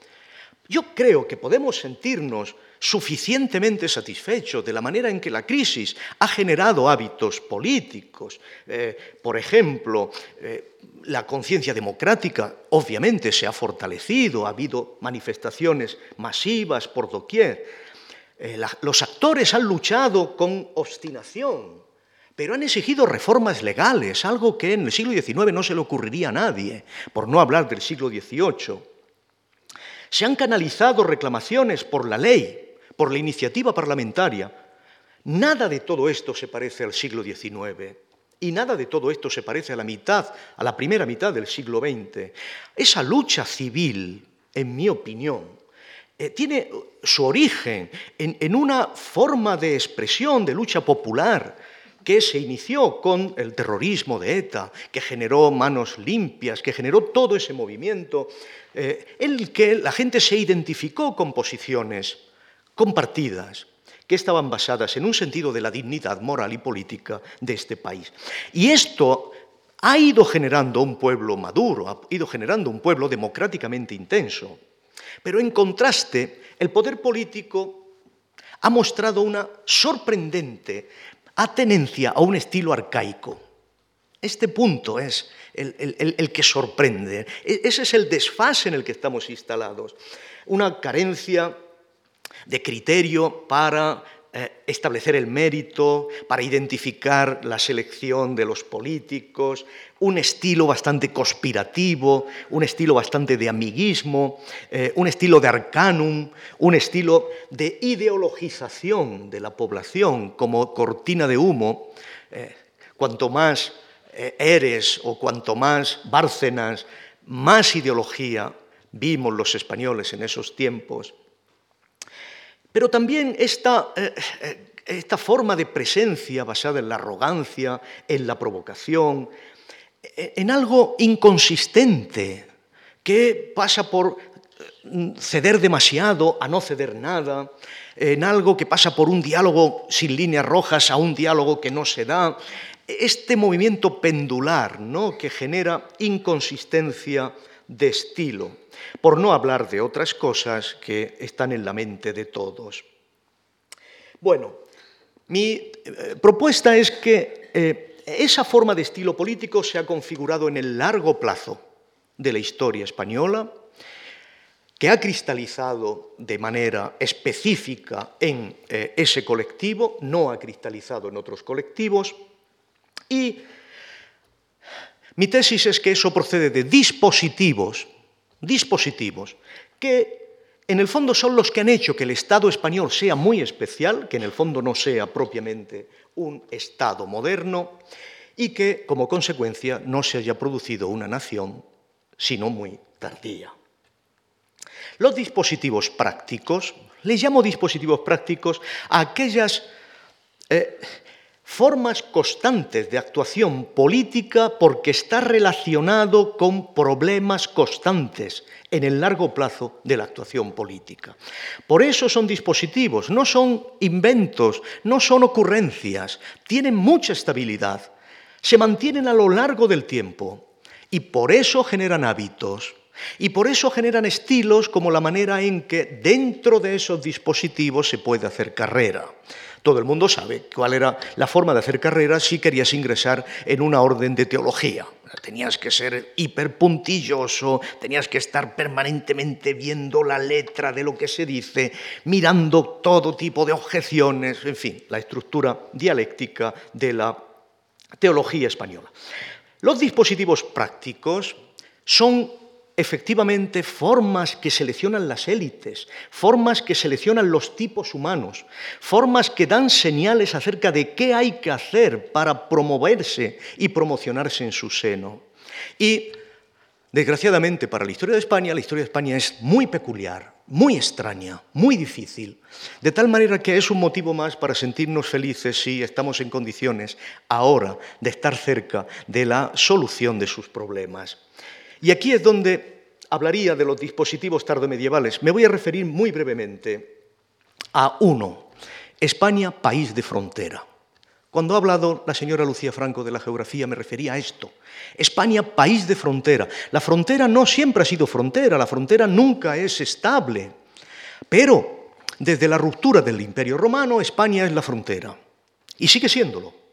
yo creo que podemos sentirnos suficientemente satisfechos de la manera en que la crisis ha generado hábitos políticos. Eh, por ejemplo, eh, la conciencia democrática obviamente se ha fortalecido, ha habido manifestaciones masivas por doquier. Eh, los actores han luchado con obstinación pero han exigido reformas legales, algo que en el siglo XIX no se le ocurriría a nadie, por no hablar del siglo XVIII. Se han canalizado reclamaciones por la ley, por la iniciativa parlamentaria. Nada de todo esto se parece al siglo XIX. Y nada de todo esto se parece a la mitad, a la primera mitad del siglo XX. Esa lucha civil, en mi opinión, eh, tiene su origen en una forma de expresión, de lucha popular, que se inició con el terrorismo de ETA, que generó manos limpias, que generó todo ese movimiento, eh, en el que la gente se identificó con posiciones compartidas, que estaban basadas en un sentido de la dignidad moral y política de este país. Y esto ha ido generando un pueblo maduro, ha ido generando un pueblo democráticamente intenso. Pero en contraste, el poder político ha mostrado una sorprendente ha tenencia a un estilo arcaico. Este punto es el, que sorprende. E, ese es el desfase en el que estamos instalados. Una carencia de criterio para eh, establecer el mérito, para identificar la selección de los políticos, un estilo bastante conspirativo, un estilo bastante de amiguismo, eh, un estilo de arcanum, un estilo de ideologización de la población como cortina de humo. Eh, cuanto más eres o cuanto más Bárcenas, más ideología vimos los españoles en esos tiempos. Pero también esta, eh, eh, esta forma de presencia basada en la arrogancia, en la provocación, eh, en algo inconsistente, que pasa por ceder demasiado a no ceder nada, en algo que pasa por un diálogo sin líneas rojas a un diálogo que no se da, este movimiento pendular ¿no? que genera inconsistencia de estilo por no hablar de otras cosas que están en la mente de todos. Bueno, mi eh, propuesta es que eh, esa forma de estilo político se ha configurado en el largo plazo de la historia española, que ha cristalizado de manera específica en eh, ese colectivo, no ha cristalizado en otros colectivos, y mi tesis es que eso procede de dispositivos dispositivos que en el fondo son los que han hecho que el Estado español sea muy especial, que en el fondo no sea propiamente un Estado moderno y que como consecuencia no se haya producido una nación sino muy tardía. Los dispositivos prácticos, les llamo dispositivos prácticos a aquellas eh, formas constantes de actuación política porque está relacionado con problemas constantes en el largo plazo de la actuación política. Por eso son dispositivos, no son inventos, no son ocurrencias, tienen mucha estabilidad, se mantienen a lo largo del tiempo y por eso generan hábitos. Y por eso generan estilos como la manera en que dentro de esos dispositivos se puede hacer carrera. Todo el mundo sabe cuál era la forma de hacer carrera si querías ingresar en una orden de teología. Tenías que ser hiperpuntilloso, tenías que estar permanentemente viendo la letra de lo que se dice, mirando todo tipo de objeciones, en fin, la estructura dialéctica de la teología española. Los dispositivos prácticos son efectivamente formas que seleccionan las élites, formas que seleccionan los tipos humanos, formas que dan señales acerca de qué hay que hacer para promoverse y promocionarse en su seno. Y, desgraciadamente, para la historia de España, la historia de España es muy peculiar, muy extraña, muy difícil, de tal manera que es un motivo más para sentirnos felices si estamos en condiciones ahora de estar cerca de la solución de sus problemas. Y aquí es donde hablaría de los dispositivos tardomedievales. Me voy a referir muy brevemente a uno, España, país de frontera. Cuando ha hablado la señora Lucía Franco de la geografía, me refería a esto. España, país de frontera. La frontera no siempre ha sido frontera, la frontera nunca es estable. Pero desde la ruptura del Imperio Romano, España es la frontera. Y sigue siéndolo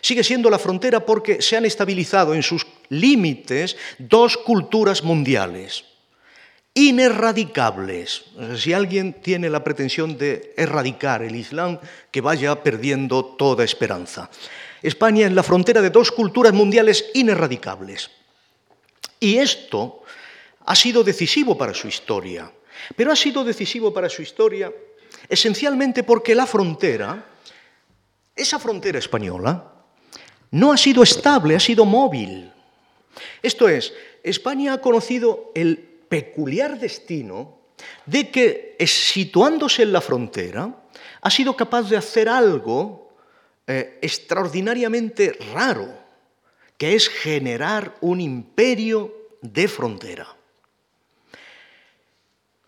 sigue siendo la frontera porque se han estabilizado en sus límites dos culturas mundiales inerradicables. Si alguien tiene la pretensión de erradicar el Islam, que vaya perdiendo toda esperanza. España es la frontera de dos culturas mundiales inerradicables. Y esto ha sido decisivo para su historia. Pero ha sido decisivo para su historia esencialmente porque la frontera, esa frontera española, no ha sido estable, ha sido móvil. Esto es, España ha conocido el peculiar destino de que, situándose en la frontera, ha sido capaz de hacer algo eh, extraordinariamente raro, que es generar un imperio de frontera.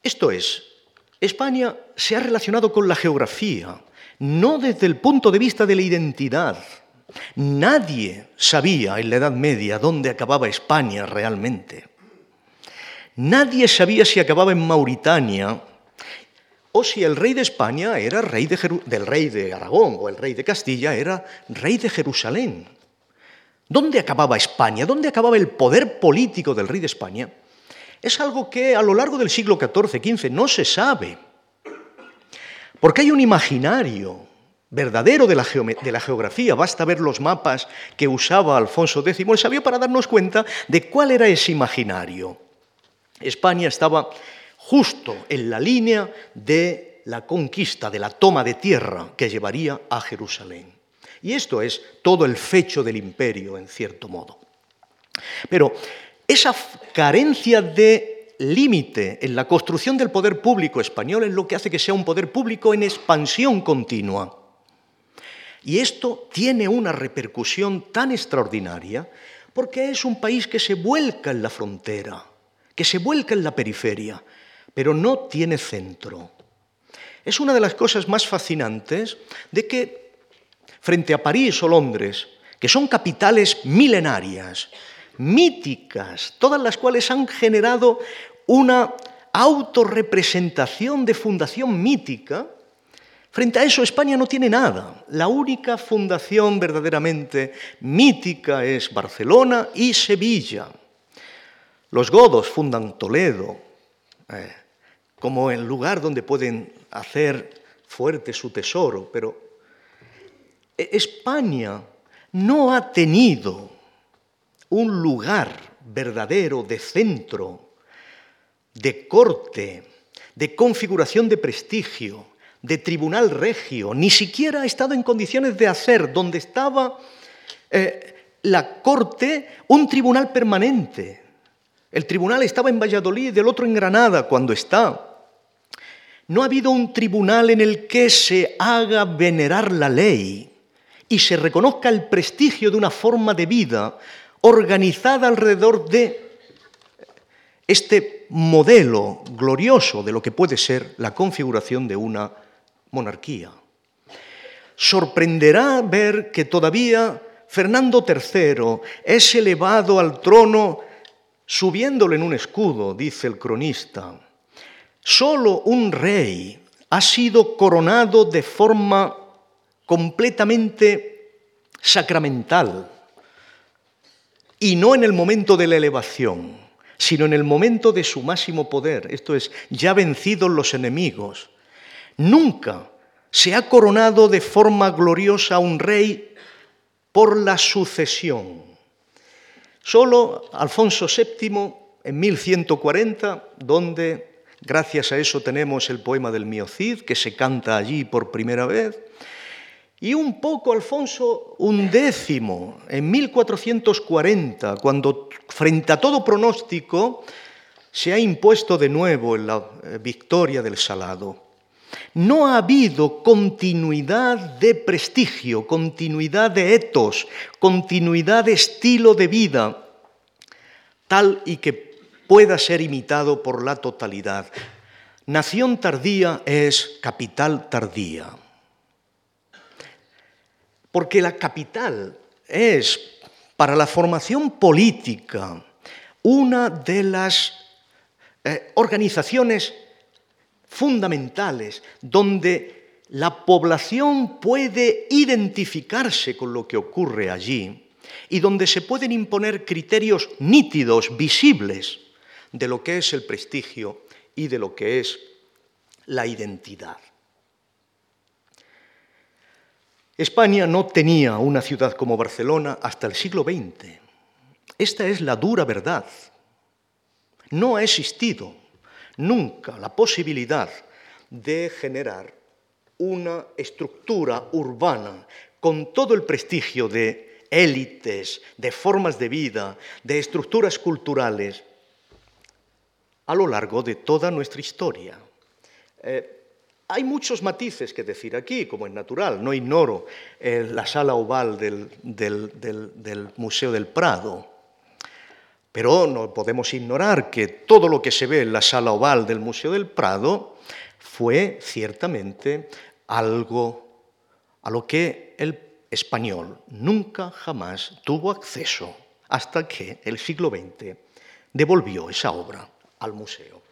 Esto es, España se ha relacionado con la geografía, no desde el punto de vista de la identidad, Nadie sabía en la Edad Media dónde acababa España realmente. Nadie sabía si acababa en Mauritania o si el rey de España era rey del rey de Aragón o el rey de Castilla era rey de Jerusalén. ¿Dónde acababa España? ¿Dónde acababa el poder político del rey de España? Es algo que a lo largo del siglo XIV, XV no se sabe. Porque hay un imaginario verdadero de la, geografía. Basta ver los mapas que usaba Alfonso X el Sabio para darnos cuenta de cuál era ese imaginario. España estaba justo en la línea de la conquista, de la toma de tierra que llevaría a Jerusalén. Y esto es todo el fecho del imperio, en cierto modo. Pero esa carencia de límite en la construcción del poder público español es lo que hace que sea un poder público en expansión continua. Y esto tiene una repercusión tan extraordinaria porque es un país que se vuelca en la frontera, que se vuelca en la periferia, pero no tiene centro. Es una de las cosas más fascinantes de que frente a París o Londres, que son capitales milenarias, míticas, todas las cuales han generado una autorrepresentación de fundación mítica, Frente a eso, España no tiene nada. La única fundación verdaderamente mítica es Barcelona y Sevilla. Los godos fundan Toledo eh, como el lugar donde pueden hacer fuerte su tesoro, pero e-, España no ha tenido un lugar verdadero de centro, de corte, de configuración de prestigio, de tribunal regio, ni siquiera ha estado en condiciones de hacer donde estaba eh, la corte un tribunal permanente. El tribunal estaba en Valladolid y el otro en Granada cuando está. No ha habido un tribunal en el que se haga venerar la ley y se reconozca el prestigio de una forma de vida organizada alrededor de este modelo glorioso de lo que puede ser la configuración de una monarquía. Sorprenderá ver que todavía Fernando III es elevado al trono subiéndole en un escudo, dice el cronista. Solo un rey ha sido coronado de forma completamente sacramental y no en el momento de la elevación, sino en el momento de su máximo poder, esto es, ya vencidos los enemigos. Nunca se ha coronado de forma gloriosa un rey por la sucesión. Solo Alfonso VII, en 1140, donde gracias a eso tenemos el poema del Miocid, que se canta allí por primera vez, y un poco Alfonso XI, en 1440, cuando frente a todo pronóstico se ha impuesto de nuevo en la eh, victoria del Salado. No ha habido continuidad de prestigio, continuidad de etos, continuidad de estilo de vida, tal y que pueda ser imitado por la totalidad. Nación tardía es capital tardía. Porque la capital es, para la formación política, una de las eh, organizaciones fundamentales donde la población puede identificarse con lo que ocurre allí y donde se pueden imponer criterios nítidos, visibles, de lo que es el prestigio y de lo que es la identidad. España no tenía una ciudad como Barcelona hasta el siglo XX. Esta es la dura verdad. No ha existido nunca la posibilidad de generar una estructura urbana con todo el prestigio de élites, de formas de vida, de estructuras culturales, a lo largo de toda nuestra historia. Eh, hay muchos matices que decir aquí, como es natural. No ignoro eh, la sala oval del Museo del Prado, pero no podemos ignorar que todo lo que se ve en la sala oval del Museo del Prado fue ciertamente algo a lo que el español nunca jamás tuvo acceso hasta que el siglo XX devolvió esa obra al museo.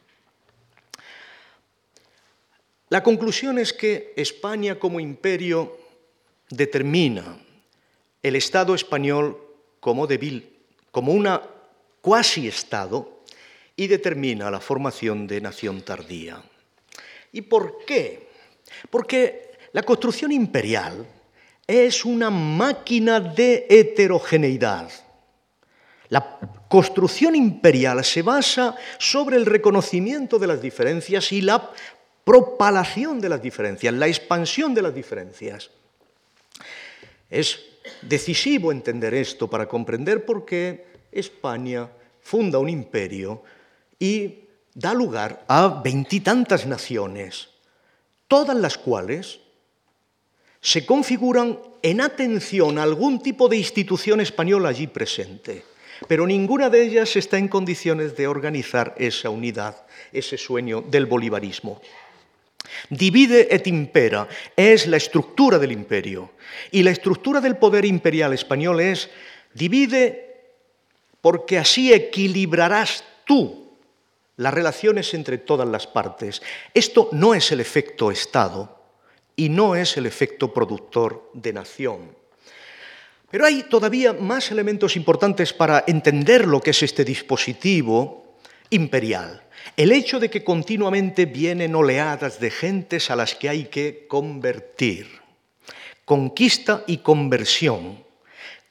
La conclusión es que España como imperio determina el Estado español como débil, como una cuasi-estado y determina la formación de nación tardía. ¿Y por qué? Porque la construcción imperial es una máquina de heterogeneidad. La construcción imperial se basa sobre el reconocimiento de las diferencias y la propalación de las diferencias, la expansión de las diferencias. Es decisivo entender esto para comprender por qué España funda un imperio y da lugar a veintitantas naciones, todas las cuales se configuran en atención a algún tipo de institución española allí presente, pero ninguna de ellas está en condiciones de organizar esa unidad, ese sueño del bolivarismo. Divide et impera es la estructura del imperio y la estructura del poder imperial español es divide porque así equilibrarás tú las relaciones entre todas las partes. Esto no es el efecto Estado, y no es el efecto productor de nación. Pero hay todavía más elementos importantes para entender lo que es este dispositivo imperial. El hecho de que continuamente vienen oleadas de gentes a las que hay que convertir. Conquista y conversión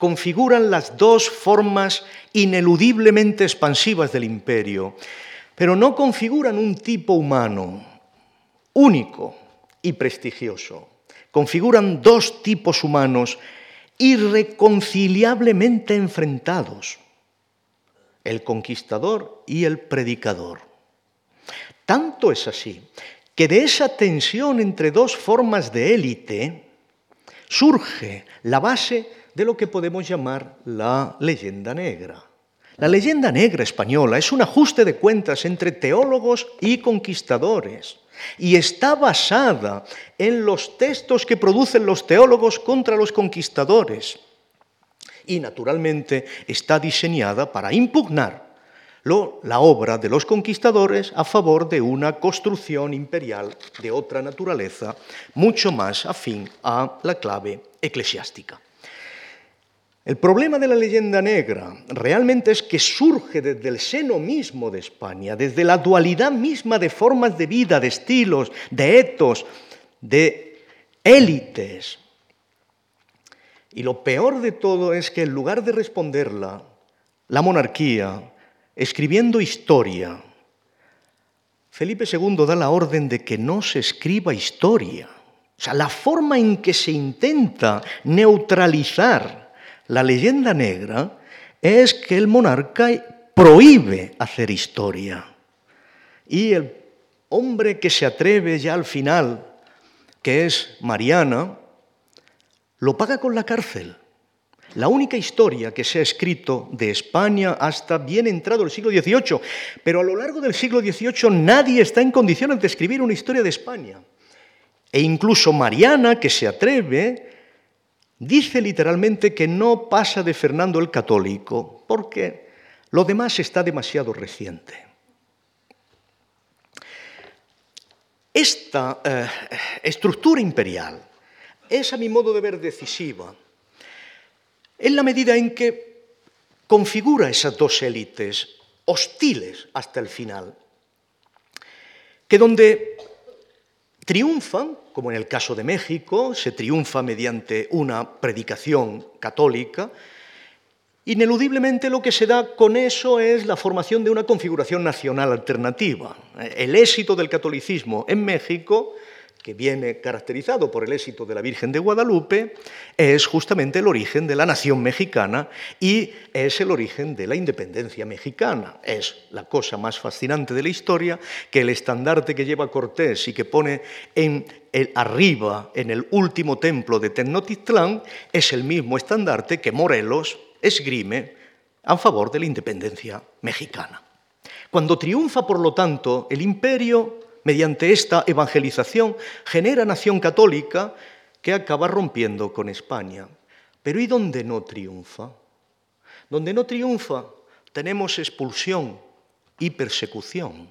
configuran las dos formas ineludiblemente expansivas del imperio, pero no configuran un tipo humano único, y prestigioso. Configuran dos tipos humanos irreconciliablemente enfrentados, el conquistador y el predicador. Tanto es así que de esa tensión entre dos formas de élite surge la base de lo que podemos llamar la leyenda negra. La leyenda negra española es un ajuste de cuentas entre teólogos y conquistadores y está basada en los textos que producen los teólogos contra los conquistadores. Y naturalmente está diseñada para impugnar la obra de los conquistadores a favor de una construcción imperial de otra naturaleza, mucho más afín a la clave eclesiástica. El problema de la leyenda negra realmente es que surge desde el seno mismo de España, desde la dualidad misma de formas de vida, de estilos, de etos, de élites. Y lo peor de todo es que en lugar de responderla, la monarquía, escribiendo historia, Felipe II da la orden de que no se escriba historia. O sea, la forma en que se intenta neutralizar la leyenda negra es que el monarca prohíbe hacer historia. Y el hombre que se atreve ya al final, que es Mariana, lo paga con la cárcel. La única historia que se ha escrito de España hasta bien entrado el siglo XVIII, pero a lo largo del siglo XVIII nadie está en condiciones de escribir una historia de España. E incluso Mariana, que se atreve, Dice literalmente que no pasa de Fernando el Católico, porque lo demás está demasiado reciente. Esta eh, estructura imperial es, a mi modo de ver, decisiva en la medida en que configura esas dos élites hostiles hasta el final, que donde triunfan, como en el caso de México, se triunfa mediante una predicación católica, Ineludiblemente lo que se da con eso es la formación de una configuración nacional alternativa. El éxito del catolicismo en México que viene caracterizado por el éxito de la Virgen de Guadalupe, es justamente el origen de la nación mexicana y es el origen de la independencia mexicana. Es la cosa más fascinante de la historia que el estandarte que lleva Cortés y que pone en el, arriba, en el último templo de Tenochtitlán, es el mismo estandarte que Morelos esgrime a favor de la independencia mexicana. Cuando triunfa, por lo tanto, el imperio mediante esta evangelización, genera nación católica que acaba rompiendo con España. Pero ¿y dónde no triunfa? Donde no triunfa tenemos expulsión y persecución.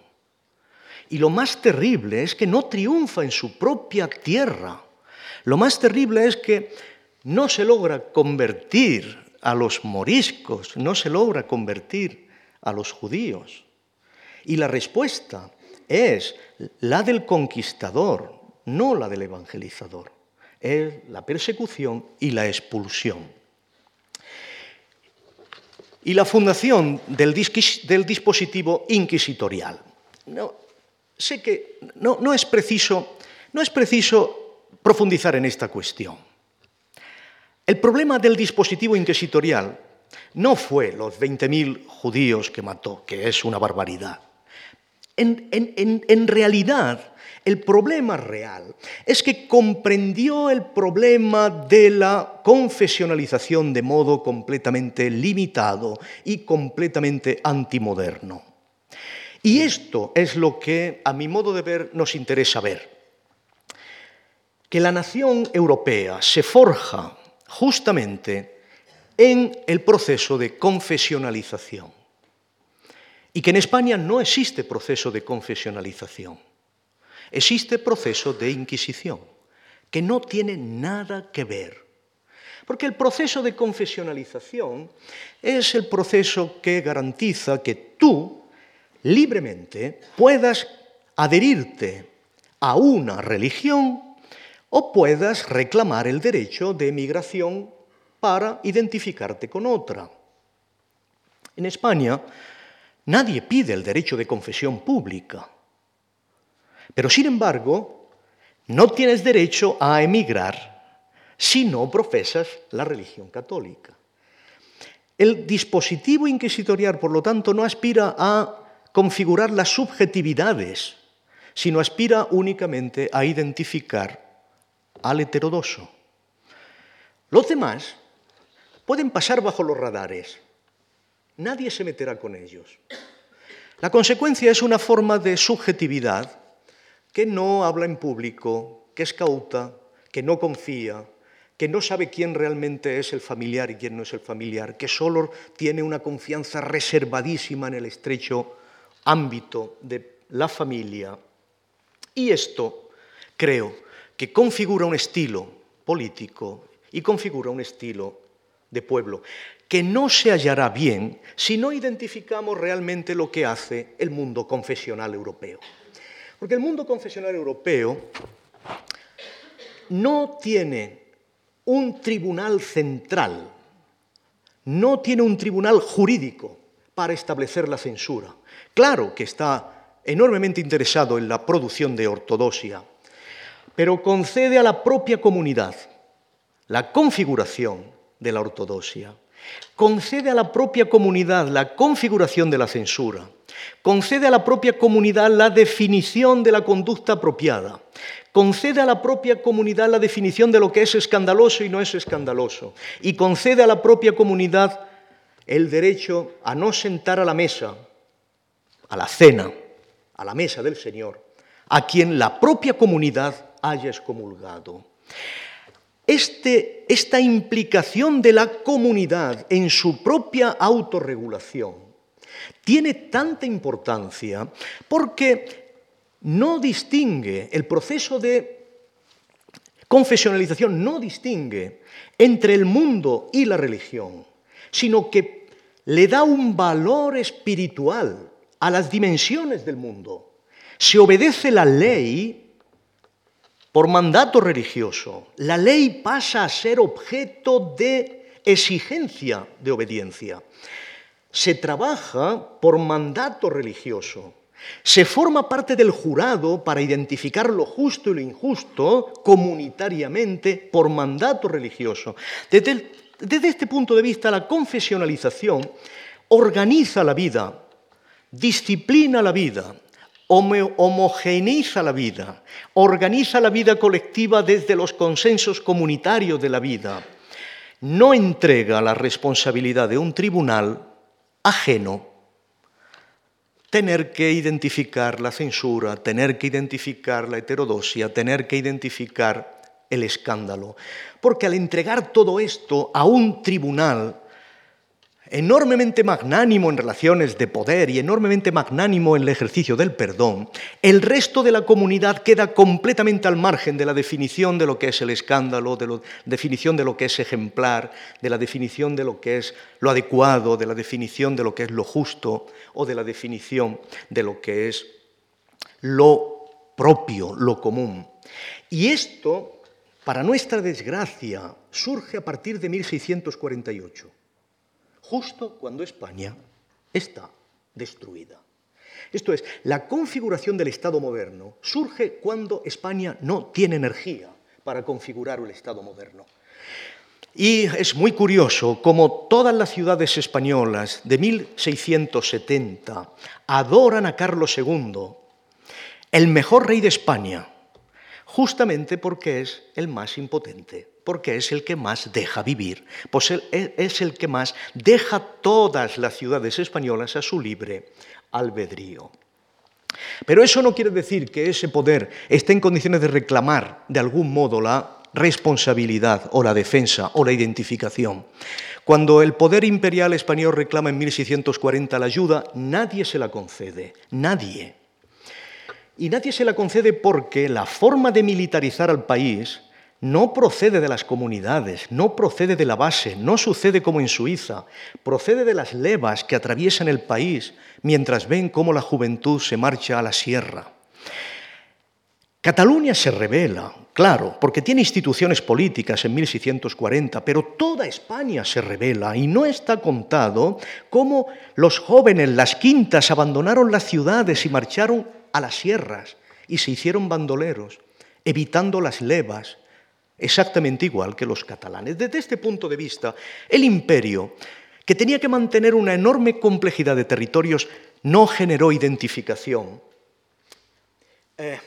Y lo más terrible es que no triunfa en su propia tierra. Lo más terrible es que no se logra convertir a los moriscos, no se logra convertir a los judíos. Y la respuesta es la del conquistador, no la del evangelizador. es la persecución y la expulsión. Y la fundación del, dispositivo inquisitorial. No, sé que no, no, es preciso, no es preciso profundizar en esta cuestión. El problema del dispositivo inquisitorial no fue los 20.000 judíos que mató, que es una barbaridad. En, realidad, el problema real es que comprendió el problema de la confesionalización de modo completamente limitado y completamente antimoderno. Y esto es lo que, a mi modo de ver, nos interesa ver. Que la nación europea se forja justamente en el proceso de confesionalización y que en España no existe proceso de confesionalización, existe proceso de inquisición, que no tiene nada que ver. Porque el proceso de confesionalización es el proceso que garantiza que tú libremente puedas adherirte a una religión o puedas reclamar el derecho de emigración para identificarte con otra. En España Nadie pide el derecho de confesión pública. Pero sin embargo, no tienes derecho a emigrar si no profesas la religión católica. El dispositivo inquisitorial, por lo tanto, no aspira a configurar las subjetividades, sino aspira únicamente a identificar al heterodoso. Los demás pueden pasar bajo los radares, Nadie se meterá con ellos. La consecuencia es una forma de subjetividad que no habla en público, que es cauta, que no confía, que no sabe quién realmente es el familiar y quién no es el familiar, que solo tiene una confianza reservadísima en el estrecho ámbito de la familia. Y esto creo que configura un estilo político y configura un estilo de pueblo que no se hallará bien si no identificamos realmente lo que hace el mundo confesional europeo. Porque el mundo confesional europeo no tiene un tribunal central, no tiene un tribunal jurídico para establecer la censura. Claro que está enormemente interesado en la producción de ortodoxia, pero concede a la propia comunidad la configuración de la ortodoxia concede a la propia comunidad la configuración de la censura, concede a la propia comunidad la definición de la conducta apropiada, concede a la propia comunidad la definición de lo que es escandaloso y no es escandaloso, y concede a la propia comunidad el derecho a no sentar a la mesa, a la cena, a la mesa del Señor, a quien la propia comunidad haya excomulgado. Este, esta implicación de la comunidad en su propia autorregulación tiene tanta importancia porque no distingue el proceso de confesionalización, no distingue entre el mundo y la religión, sino que le da un valor espiritual a las dimensiones del mundo. Se obedece la ley por mandato religioso, la ley pasa a ser objeto de exigencia de obediencia. Se trabaja por mandato religioso. Se forma parte del jurado para identificar lo justo y lo injusto comunitariamente por mandato religioso. Desde, este punto de vista, la confesionalización organiza la vida, disciplina la vida, homogeneiza la vida, organiza la vida colectiva desde los consensos comunitarios de la vida, no entrega la responsabilidad de un tribunal ajeno tener que identificar la censura, tener que identificar la heterodoxia, tener que identificar el escándalo. Porque al entregar todo esto a un tribunal enormemente magnánimo en relaciones de poder y enormemente magnánimo en el ejercicio del perdón, el resto de la comunidad queda completamente al margen de la definición de lo que es el escándalo, de la definición de lo que es ejemplar, de la definición de lo que es lo adecuado, de la definición de lo que es lo justo o de la definición de lo que es lo propio, lo común. Y esto para nuestra desgracia, surge a partir de 1648, justo cuando España está destruida. Esto es, la configuración del Estado moderno surge cuando España no tiene energía para configurar el Estado moderno. Y es muy curioso cómo todas las ciudades españolas de 1670 adoran a Carlos II, el mejor rey de España, justamente porque es el más impotente, porque es el que más deja vivir, pues es el que más deja todas las ciudades españolas a su libre albedrío. Pero eso no quiere decir que ese poder esté en condiciones de reclamar de algún modo la responsabilidad o la defensa o la identificación. Cuando el poder imperial español reclama en 1640 la ayuda, nadie se la concede, nadie. Y nadie se la concede porque la forma de militarizar al país no procede de las comunidades, no procede de la base, no sucede como en Suiza, procede de las levas que atraviesan el país mientras ven cómo la juventud se marcha a la sierra. Cataluña se revela, claro, porque tiene instituciones políticas en 1640, pero toda España se revela y no está contado cómo los jóvenes, las quintas, abandonaron las ciudades y marcharon a las sierras y se hicieron bandoleros, evitando las levas, exactamente igual que los catalanes. Desde este punto de vista, el imperio, que tenía que mantener una enorme complejidad de territorios, no generó identificación. Eh,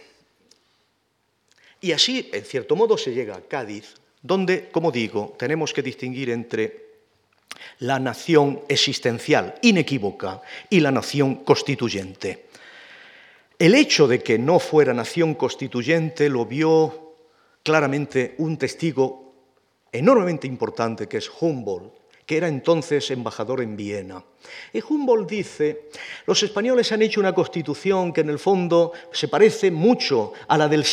y así, en cierto modo, se llega a Cádiz, donde, como digo, tenemos que distinguir entre la nación existencial inequívoca y la nación constituyente. El hecho de que no fuera nación constituyente lo vio claramente un testigo enormemente importante que es Humboldt, que era entonces embajador en Viena. Y Humboldt dice, los españoles han hecho una constitución que en el fondo se parece mucho a la del,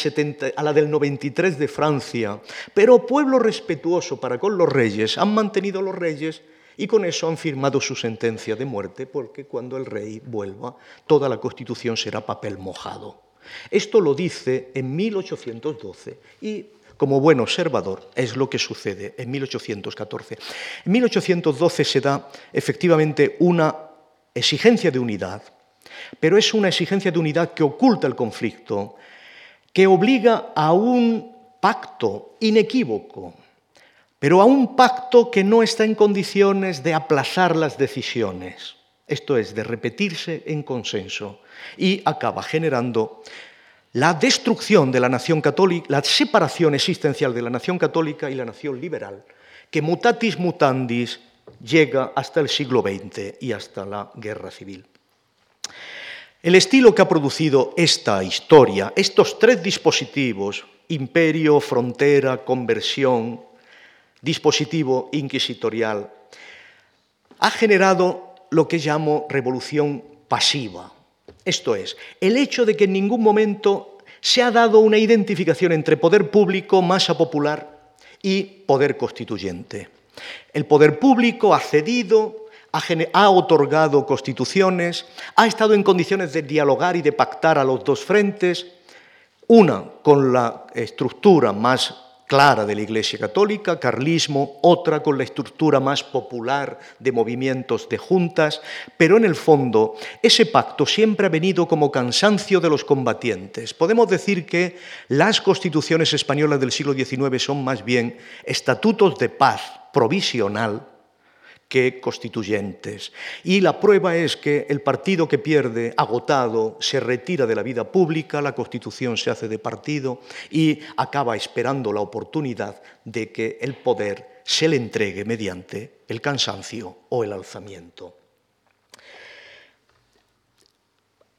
a la del 93 de Francia, pero pueblo respetuoso para con los reyes han mantenido los reyes y con eso han firmado su sentencia de muerte, porque cuando el rey vuelva, toda la Constitución será papel mojado. Esto lo dice en 1812 y como buen observador es lo que sucede en 1814. En 1812 se da efectivamente una exigencia de unidad, pero es una exigencia de unidad que oculta el conflicto, que obliga a un pacto inequívoco pero a un pacto que no está en condiciones de aplazar las decisiones, esto es, de repetirse en consenso, y acaba generando la destrucción de la nación católica, la separación existencial de la nación católica y la nación liberal, que mutatis mutandis llega hasta el siglo XX y hasta la guerra civil. El estilo que ha producido esta historia, estos tres dispositivos, imperio, frontera, conversión, dispositivo inquisitorial, ha generado lo que llamo revolución pasiva. Esto es, el hecho de que en ningún momento se ha dado una identificación entre poder público, masa popular y poder constituyente. El poder público ha cedido, ha, otorgado constituciones, ha estado en condiciones de dialogar y de pactar a los dos frentes, una con la estructura más clara de la Iglesia Católica, carlismo, otra con la estructura más popular de movimientos de juntas, pero en el fondo ese pacto siempre ha venido como cansancio de los combatientes. Podemos decir que las constituciones españolas del siglo XIX son más bien estatutos de paz provisional que constituyentes. Y la prueba es que el partido que pierde, agotado, se retira de la vida pública, la Constitución se hace de partido y acaba esperando la oportunidad de que el poder se le entregue mediante el cansancio o el alzamiento.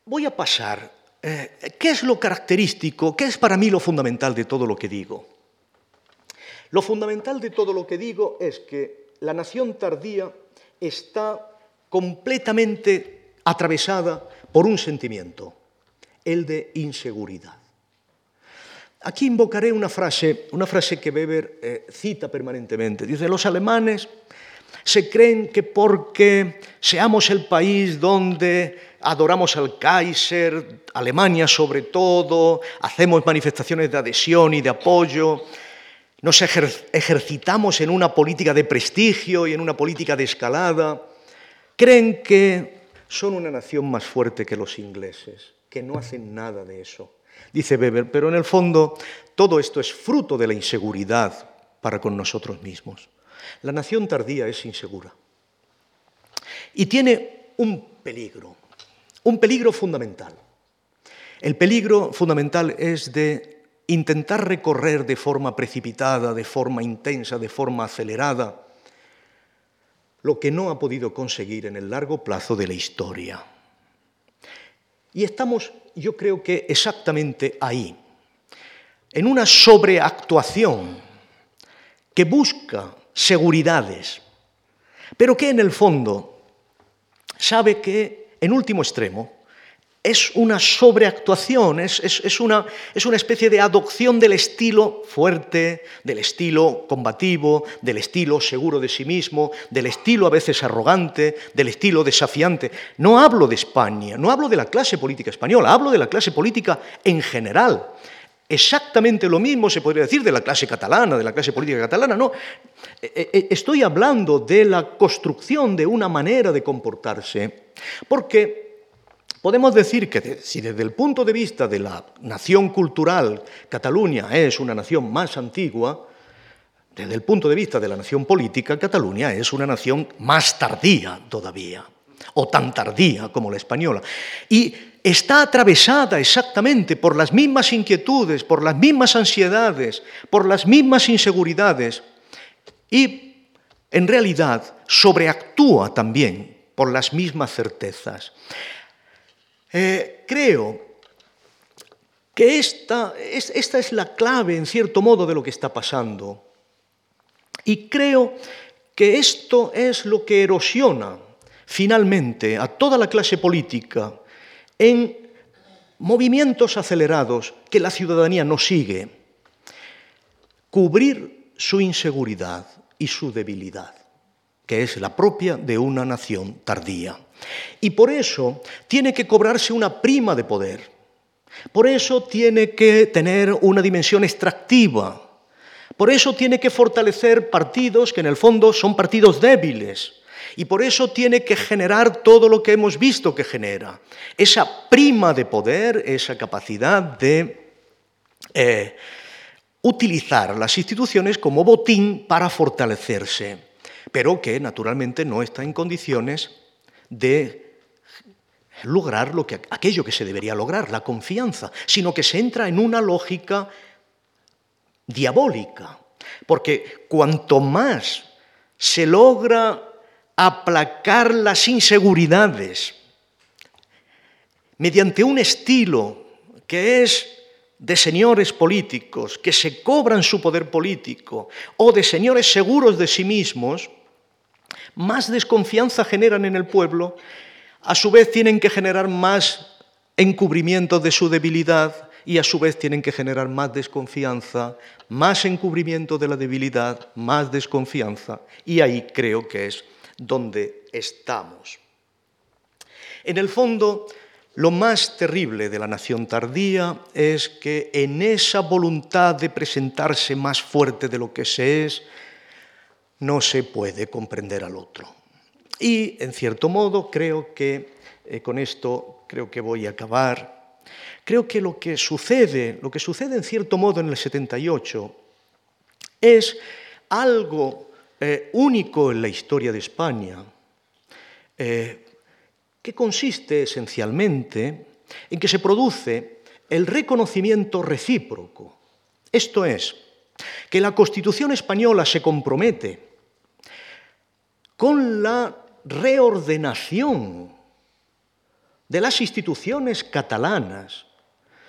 Voy a pasar. Eh, ¿Qué es lo característico? ¿Qué es para mí lo fundamental de todo lo que digo? Lo fundamental de todo lo que digo es que la nación tardía está completamente atravesada por un sentimiento, el de inseguridad. Aquí invocaré una frase, una frase que Weber eh, cita permanentemente. Dice, los alemanes se creen que porque seamos el país donde adoramos al Kaiser, Alemania sobre todo, hacemos manifestaciones de adhesión y de apoyo, nos ejercitamos en una política de prestigio y en una política de escalada, creen que son una nación más fuerte que los ingleses, que no hacen nada de eso. Dice Weber, pero en el fondo todo esto es fruto de la inseguridad para con nosotros mismos. La nación tardía es insegura y tiene un peligro, un peligro fundamental. El peligro fundamental es de intentar recorrer de forma precipitada, de forma intensa, de forma acelerada, lo que no ha podido conseguir en el largo plazo de la historia. Y estamos, yo creo que exactamente ahí, en una sobreactuación que busca seguridades, pero que en el fondo sabe que, en último extremo, es una sobreactuación, es, una, es, una, especie de adopción del estilo fuerte, del estilo combativo, del estilo seguro de sí mismo, del estilo a veces arrogante, del estilo desafiante. No hablo de España, no hablo de la clase política española, hablo de la clase política en general. Exactamente lo mismo se podría decir de la clase catalana, de la clase política catalana, no. E, e, e, estoy hablando de la construcción de una manera de comportarse, porque Podemos decir que si desde el punto de vista de la nación cultural Cataluña es una nación más antigua, desde el punto de vista de la nación política, Cataluña es una nación más tardía todavía, o tan tardía como la española. Y está atravesada exactamente por las mismas inquietudes, por las mismas ansiedades, por las mismas inseguridades y en realidad sobreactúa también por las mismas certezas. Eh, creo que esta, esta es la clave, en cierto modo, de lo que está pasando. Y creo que esto es lo que erosiona finalmente a toda la clase política en movimientos acelerados que la ciudadanía no sigue. Cubrir su inseguridad y su debilidad, que es la propia de una nación tardía. Y por eso tiene que cobrarse una prima de poder. Por eso tiene que tener una dimensión extractiva. Por eso tiene que fortalecer partidos que en el fondo son partidos débiles. Y por eso tiene que generar todo lo que hemos visto que genera. Esa prima de poder, esa capacidad de eh, utilizar las instituciones como botín para fortalecerse, pero que naturalmente no está en condiciones de lograr lo que, aquello que se debería lograr, la confianza, sino que se entra en una lógica diabólica. Porque cuanto más se logra aplacar las inseguridades mediante un estilo que es de señores políticos que se cobran su poder político o de señores seguros de sí mismos, más desconfianza generan en el pueblo, a su vez tienen que generar más encubrimiento de su debilidad y a su vez tienen que generar más desconfianza, más encubrimiento de la debilidad, más desconfianza. Y ahí creo que es donde estamos. En el fondo, lo más terrible de la nación tardía es que en esa voluntad de presentarse más fuerte de lo que se es, no se puede comprender al otro. Y, en cierto modo, creo que eh, con esto creo que voy a acabar. Creo que lo que sucede, lo que sucede en cierto modo en el 78, es algo eh, único en la historia de España, eh, que consiste esencialmente en que se produce el reconocimiento recíproco. Esto es, que la Constitución española se compromete con la reordenación de las instituciones catalanas,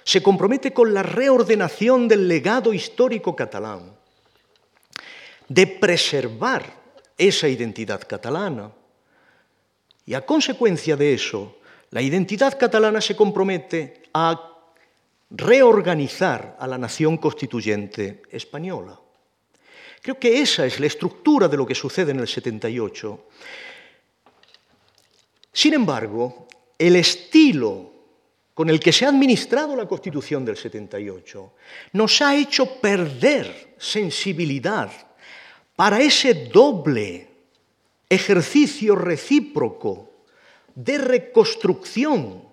se compromete con la reordenación del legado histórico catalán, de preservar esa identidad catalana. Y a consecuencia de eso, la identidad catalana se compromete a reorganizar a la nación constituyente española. Creo que esa es la estructura de lo que sucede en el 78. Sin embargo, el estilo con el que se ha administrado la Constitución del 78 nos ha hecho perder sensibilidad para ese doble ejercicio recíproco de reconstrucción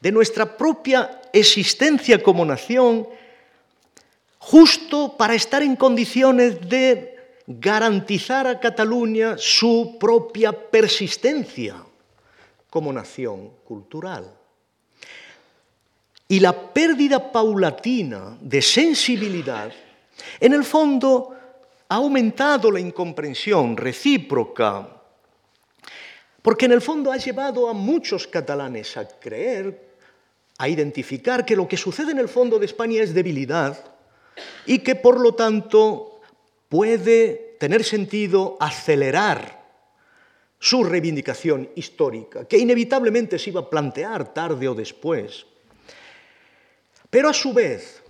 de nuestra propia existencia como nación, justo para estar en condiciones de garantizar a Cataluña su propia persistencia como nación cultural. Y la pérdida paulatina de sensibilidad, en el fondo, ha aumentado la incomprensión recíproca, porque en el fondo ha llevado a muchos catalanes a creer, a identificar que lo que sucede en el fondo de España es debilidad y que por lo tanto puede tener sentido acelerar su reivindicación histórica, que inevitablemente se iba a plantear tarde o después. Pero a su vez,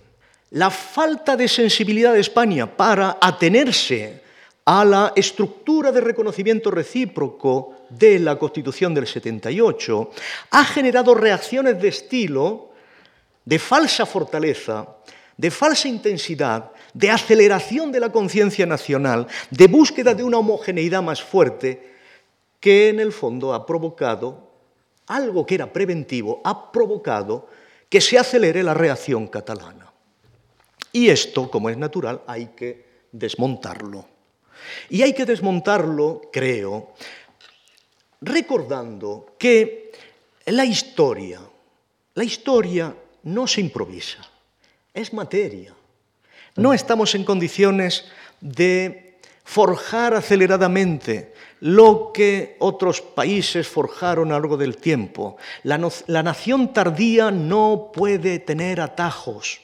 la falta de sensibilidad de España para atenerse a la estructura de reconocimiento recíproco de la Constitución del 78 ha generado reacciones de estilo de falsa fortaleza, de falsa intensidad, de aceleración de la conciencia nacional, de búsqueda de una homogeneidad más fuerte, que en el fondo ha provocado algo que era preventivo, ha provocado que se acelere la reacción catalana. Y esto, como es natural, hay que desmontarlo. Y hay que desmontarlo, creo, recordando que la historia, la historia no se improvisa, es materia. No estamos en condiciones de forjar aceleradamente lo que otros países forjaron a lo largo del tiempo. La, nación tardía no puede tener atajos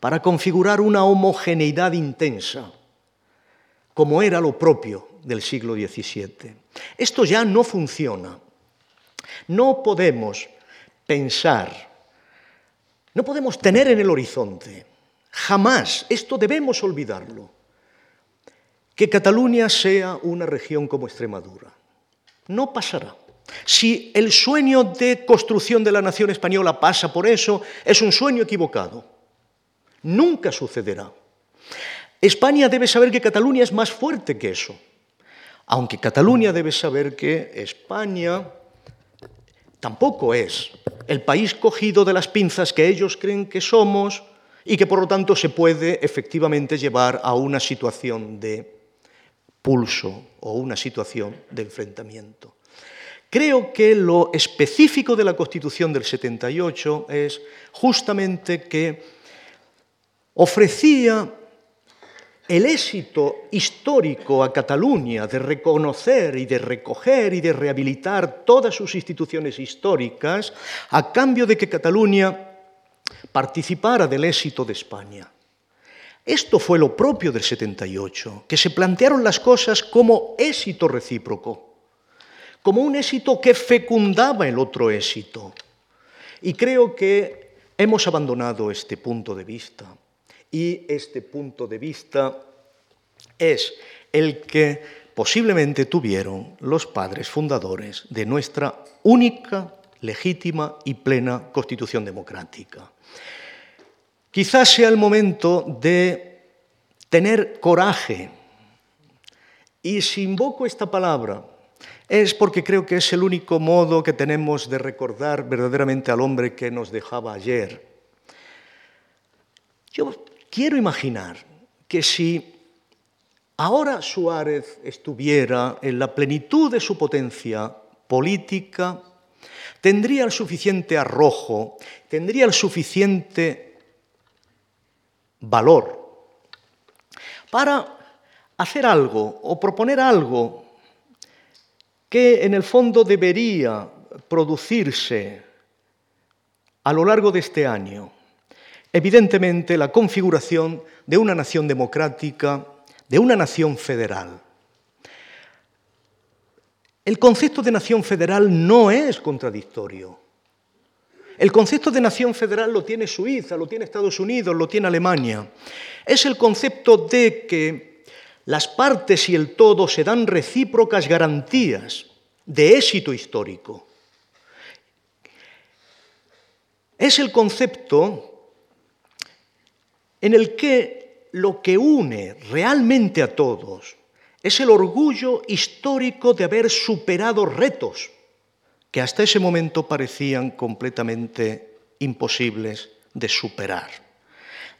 para configurar una homogeneidad intensa, como era lo propio del siglo XVII. Esto ya no funciona. No podemos pensar, no podemos tener en el horizonte, jamás, esto debemos olvidarlo, que Cataluña sea una región como Extremadura. No pasará. Si el sueño de construcción de la nación española pasa por eso, es un sueño equivocado. Nunca sucederá. España debe saber que Cataluña es más fuerte que eso. Aunque Cataluña debe saber que España tampoco es el país cogido de las pinzas que ellos creen que somos y que por lo tanto se puede efectivamente llevar a una situación de pulso o una situación de enfrentamiento. Creo que lo específico de la Constitución del 78 es justamente que ofrecía el éxito histórico a Cataluña de reconocer y de recoger y de rehabilitar todas sus instituciones históricas a cambio de que Cataluña participara del éxito de España. Esto fue lo propio del 78, que se plantearon las cosas como éxito recíproco, como un éxito que fecundaba el otro éxito. Y creo que hemos abandonado este punto de vista. Y este punto de vista es el que posiblemente tuvieron los padres fundadores de nuestra única, legítima y plena constitución democrática. Quizás sea el momento de tener coraje. Y si invoco esta palabra es porque creo que es el único modo que tenemos de recordar verdaderamente al hombre que nos dejaba ayer. Yo quiero imaginar que si ahora Suárez estuviera en la plenitud de su potencia política, tendría el suficiente arrojo, tendría el suficiente valor para hacer algo o proponer algo que en el fondo debería producirse a lo largo de este año. Evidentemente, la configuración de una nación democrática, de una nación federal. El concepto de nación federal no es contradictorio. El concepto de nación federal lo tiene Suiza, lo tiene Estados Unidos, lo tiene Alemania. Es el concepto de que las partes y el todo se dan recíprocas garantías de éxito histórico. Es el concepto en el que lo que une realmente a todos es el orgullo histórico de haber superado retos que hasta ese momento parecían completamente imposibles de superar.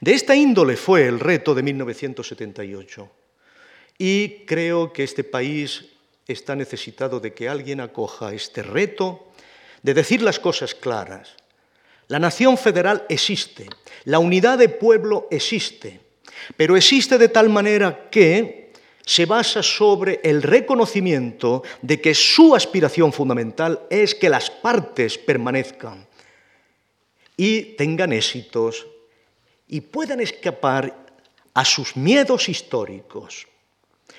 De esta índole fue el reto de 1978 y creo que este país está necesitado de que alguien acoja este reto, de decir las cosas claras. La nación federal existe, la unidad de pueblo existe, pero existe de tal manera que se basa sobre el reconocimiento de que su aspiración fundamental es que las partes permanezcan y tengan éxitos y puedan escapar a sus miedos históricos,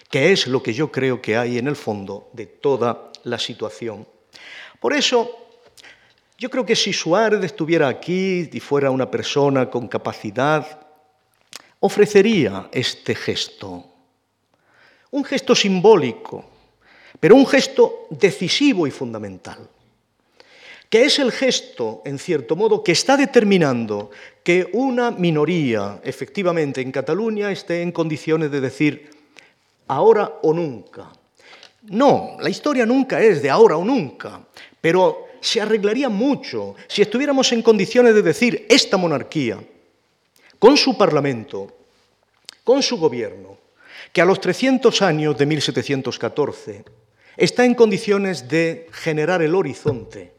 que es lo que yo creo que hay en el fondo de toda la situación. Por eso, yo creo que si Suárez estuviera aquí y fuera una persona con capacidad, ofrecería este gesto. Un gesto simbólico, pero un gesto decisivo y fundamental que es el gesto, en cierto modo, que está determinando que una minoría, efectivamente, en Cataluña esté en condiciones de decir ahora o nunca. No, la historia nunca es de ahora o nunca, pero se arreglaría mucho si estuviéramos en condiciones de decir esta monarquía, con su parlamento, con su gobierno, que a los 300 años de 1714 está en condiciones de generar el horizonte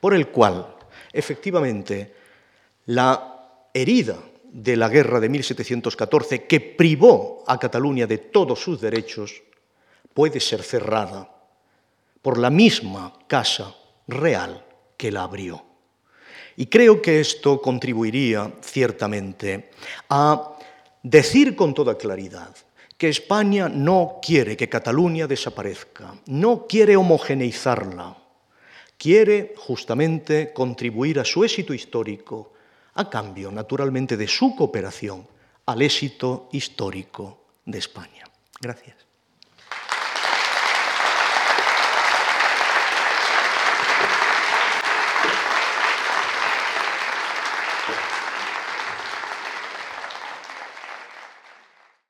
por el cual, efectivamente, la herida de la guerra de 1714, que privó a Cataluña de todos sus derechos, puede ser cerrada por la misma Casa Real que la abrió. Y creo que esto contribuiría ciertamente a decir con toda claridad que España no quiere que Cataluña desaparezca, no quiere homogeneizarla, quiere justamente contribuir a su éxito histórico, a cambio, naturalmente, de su cooperación al éxito histórico de España. Gracias.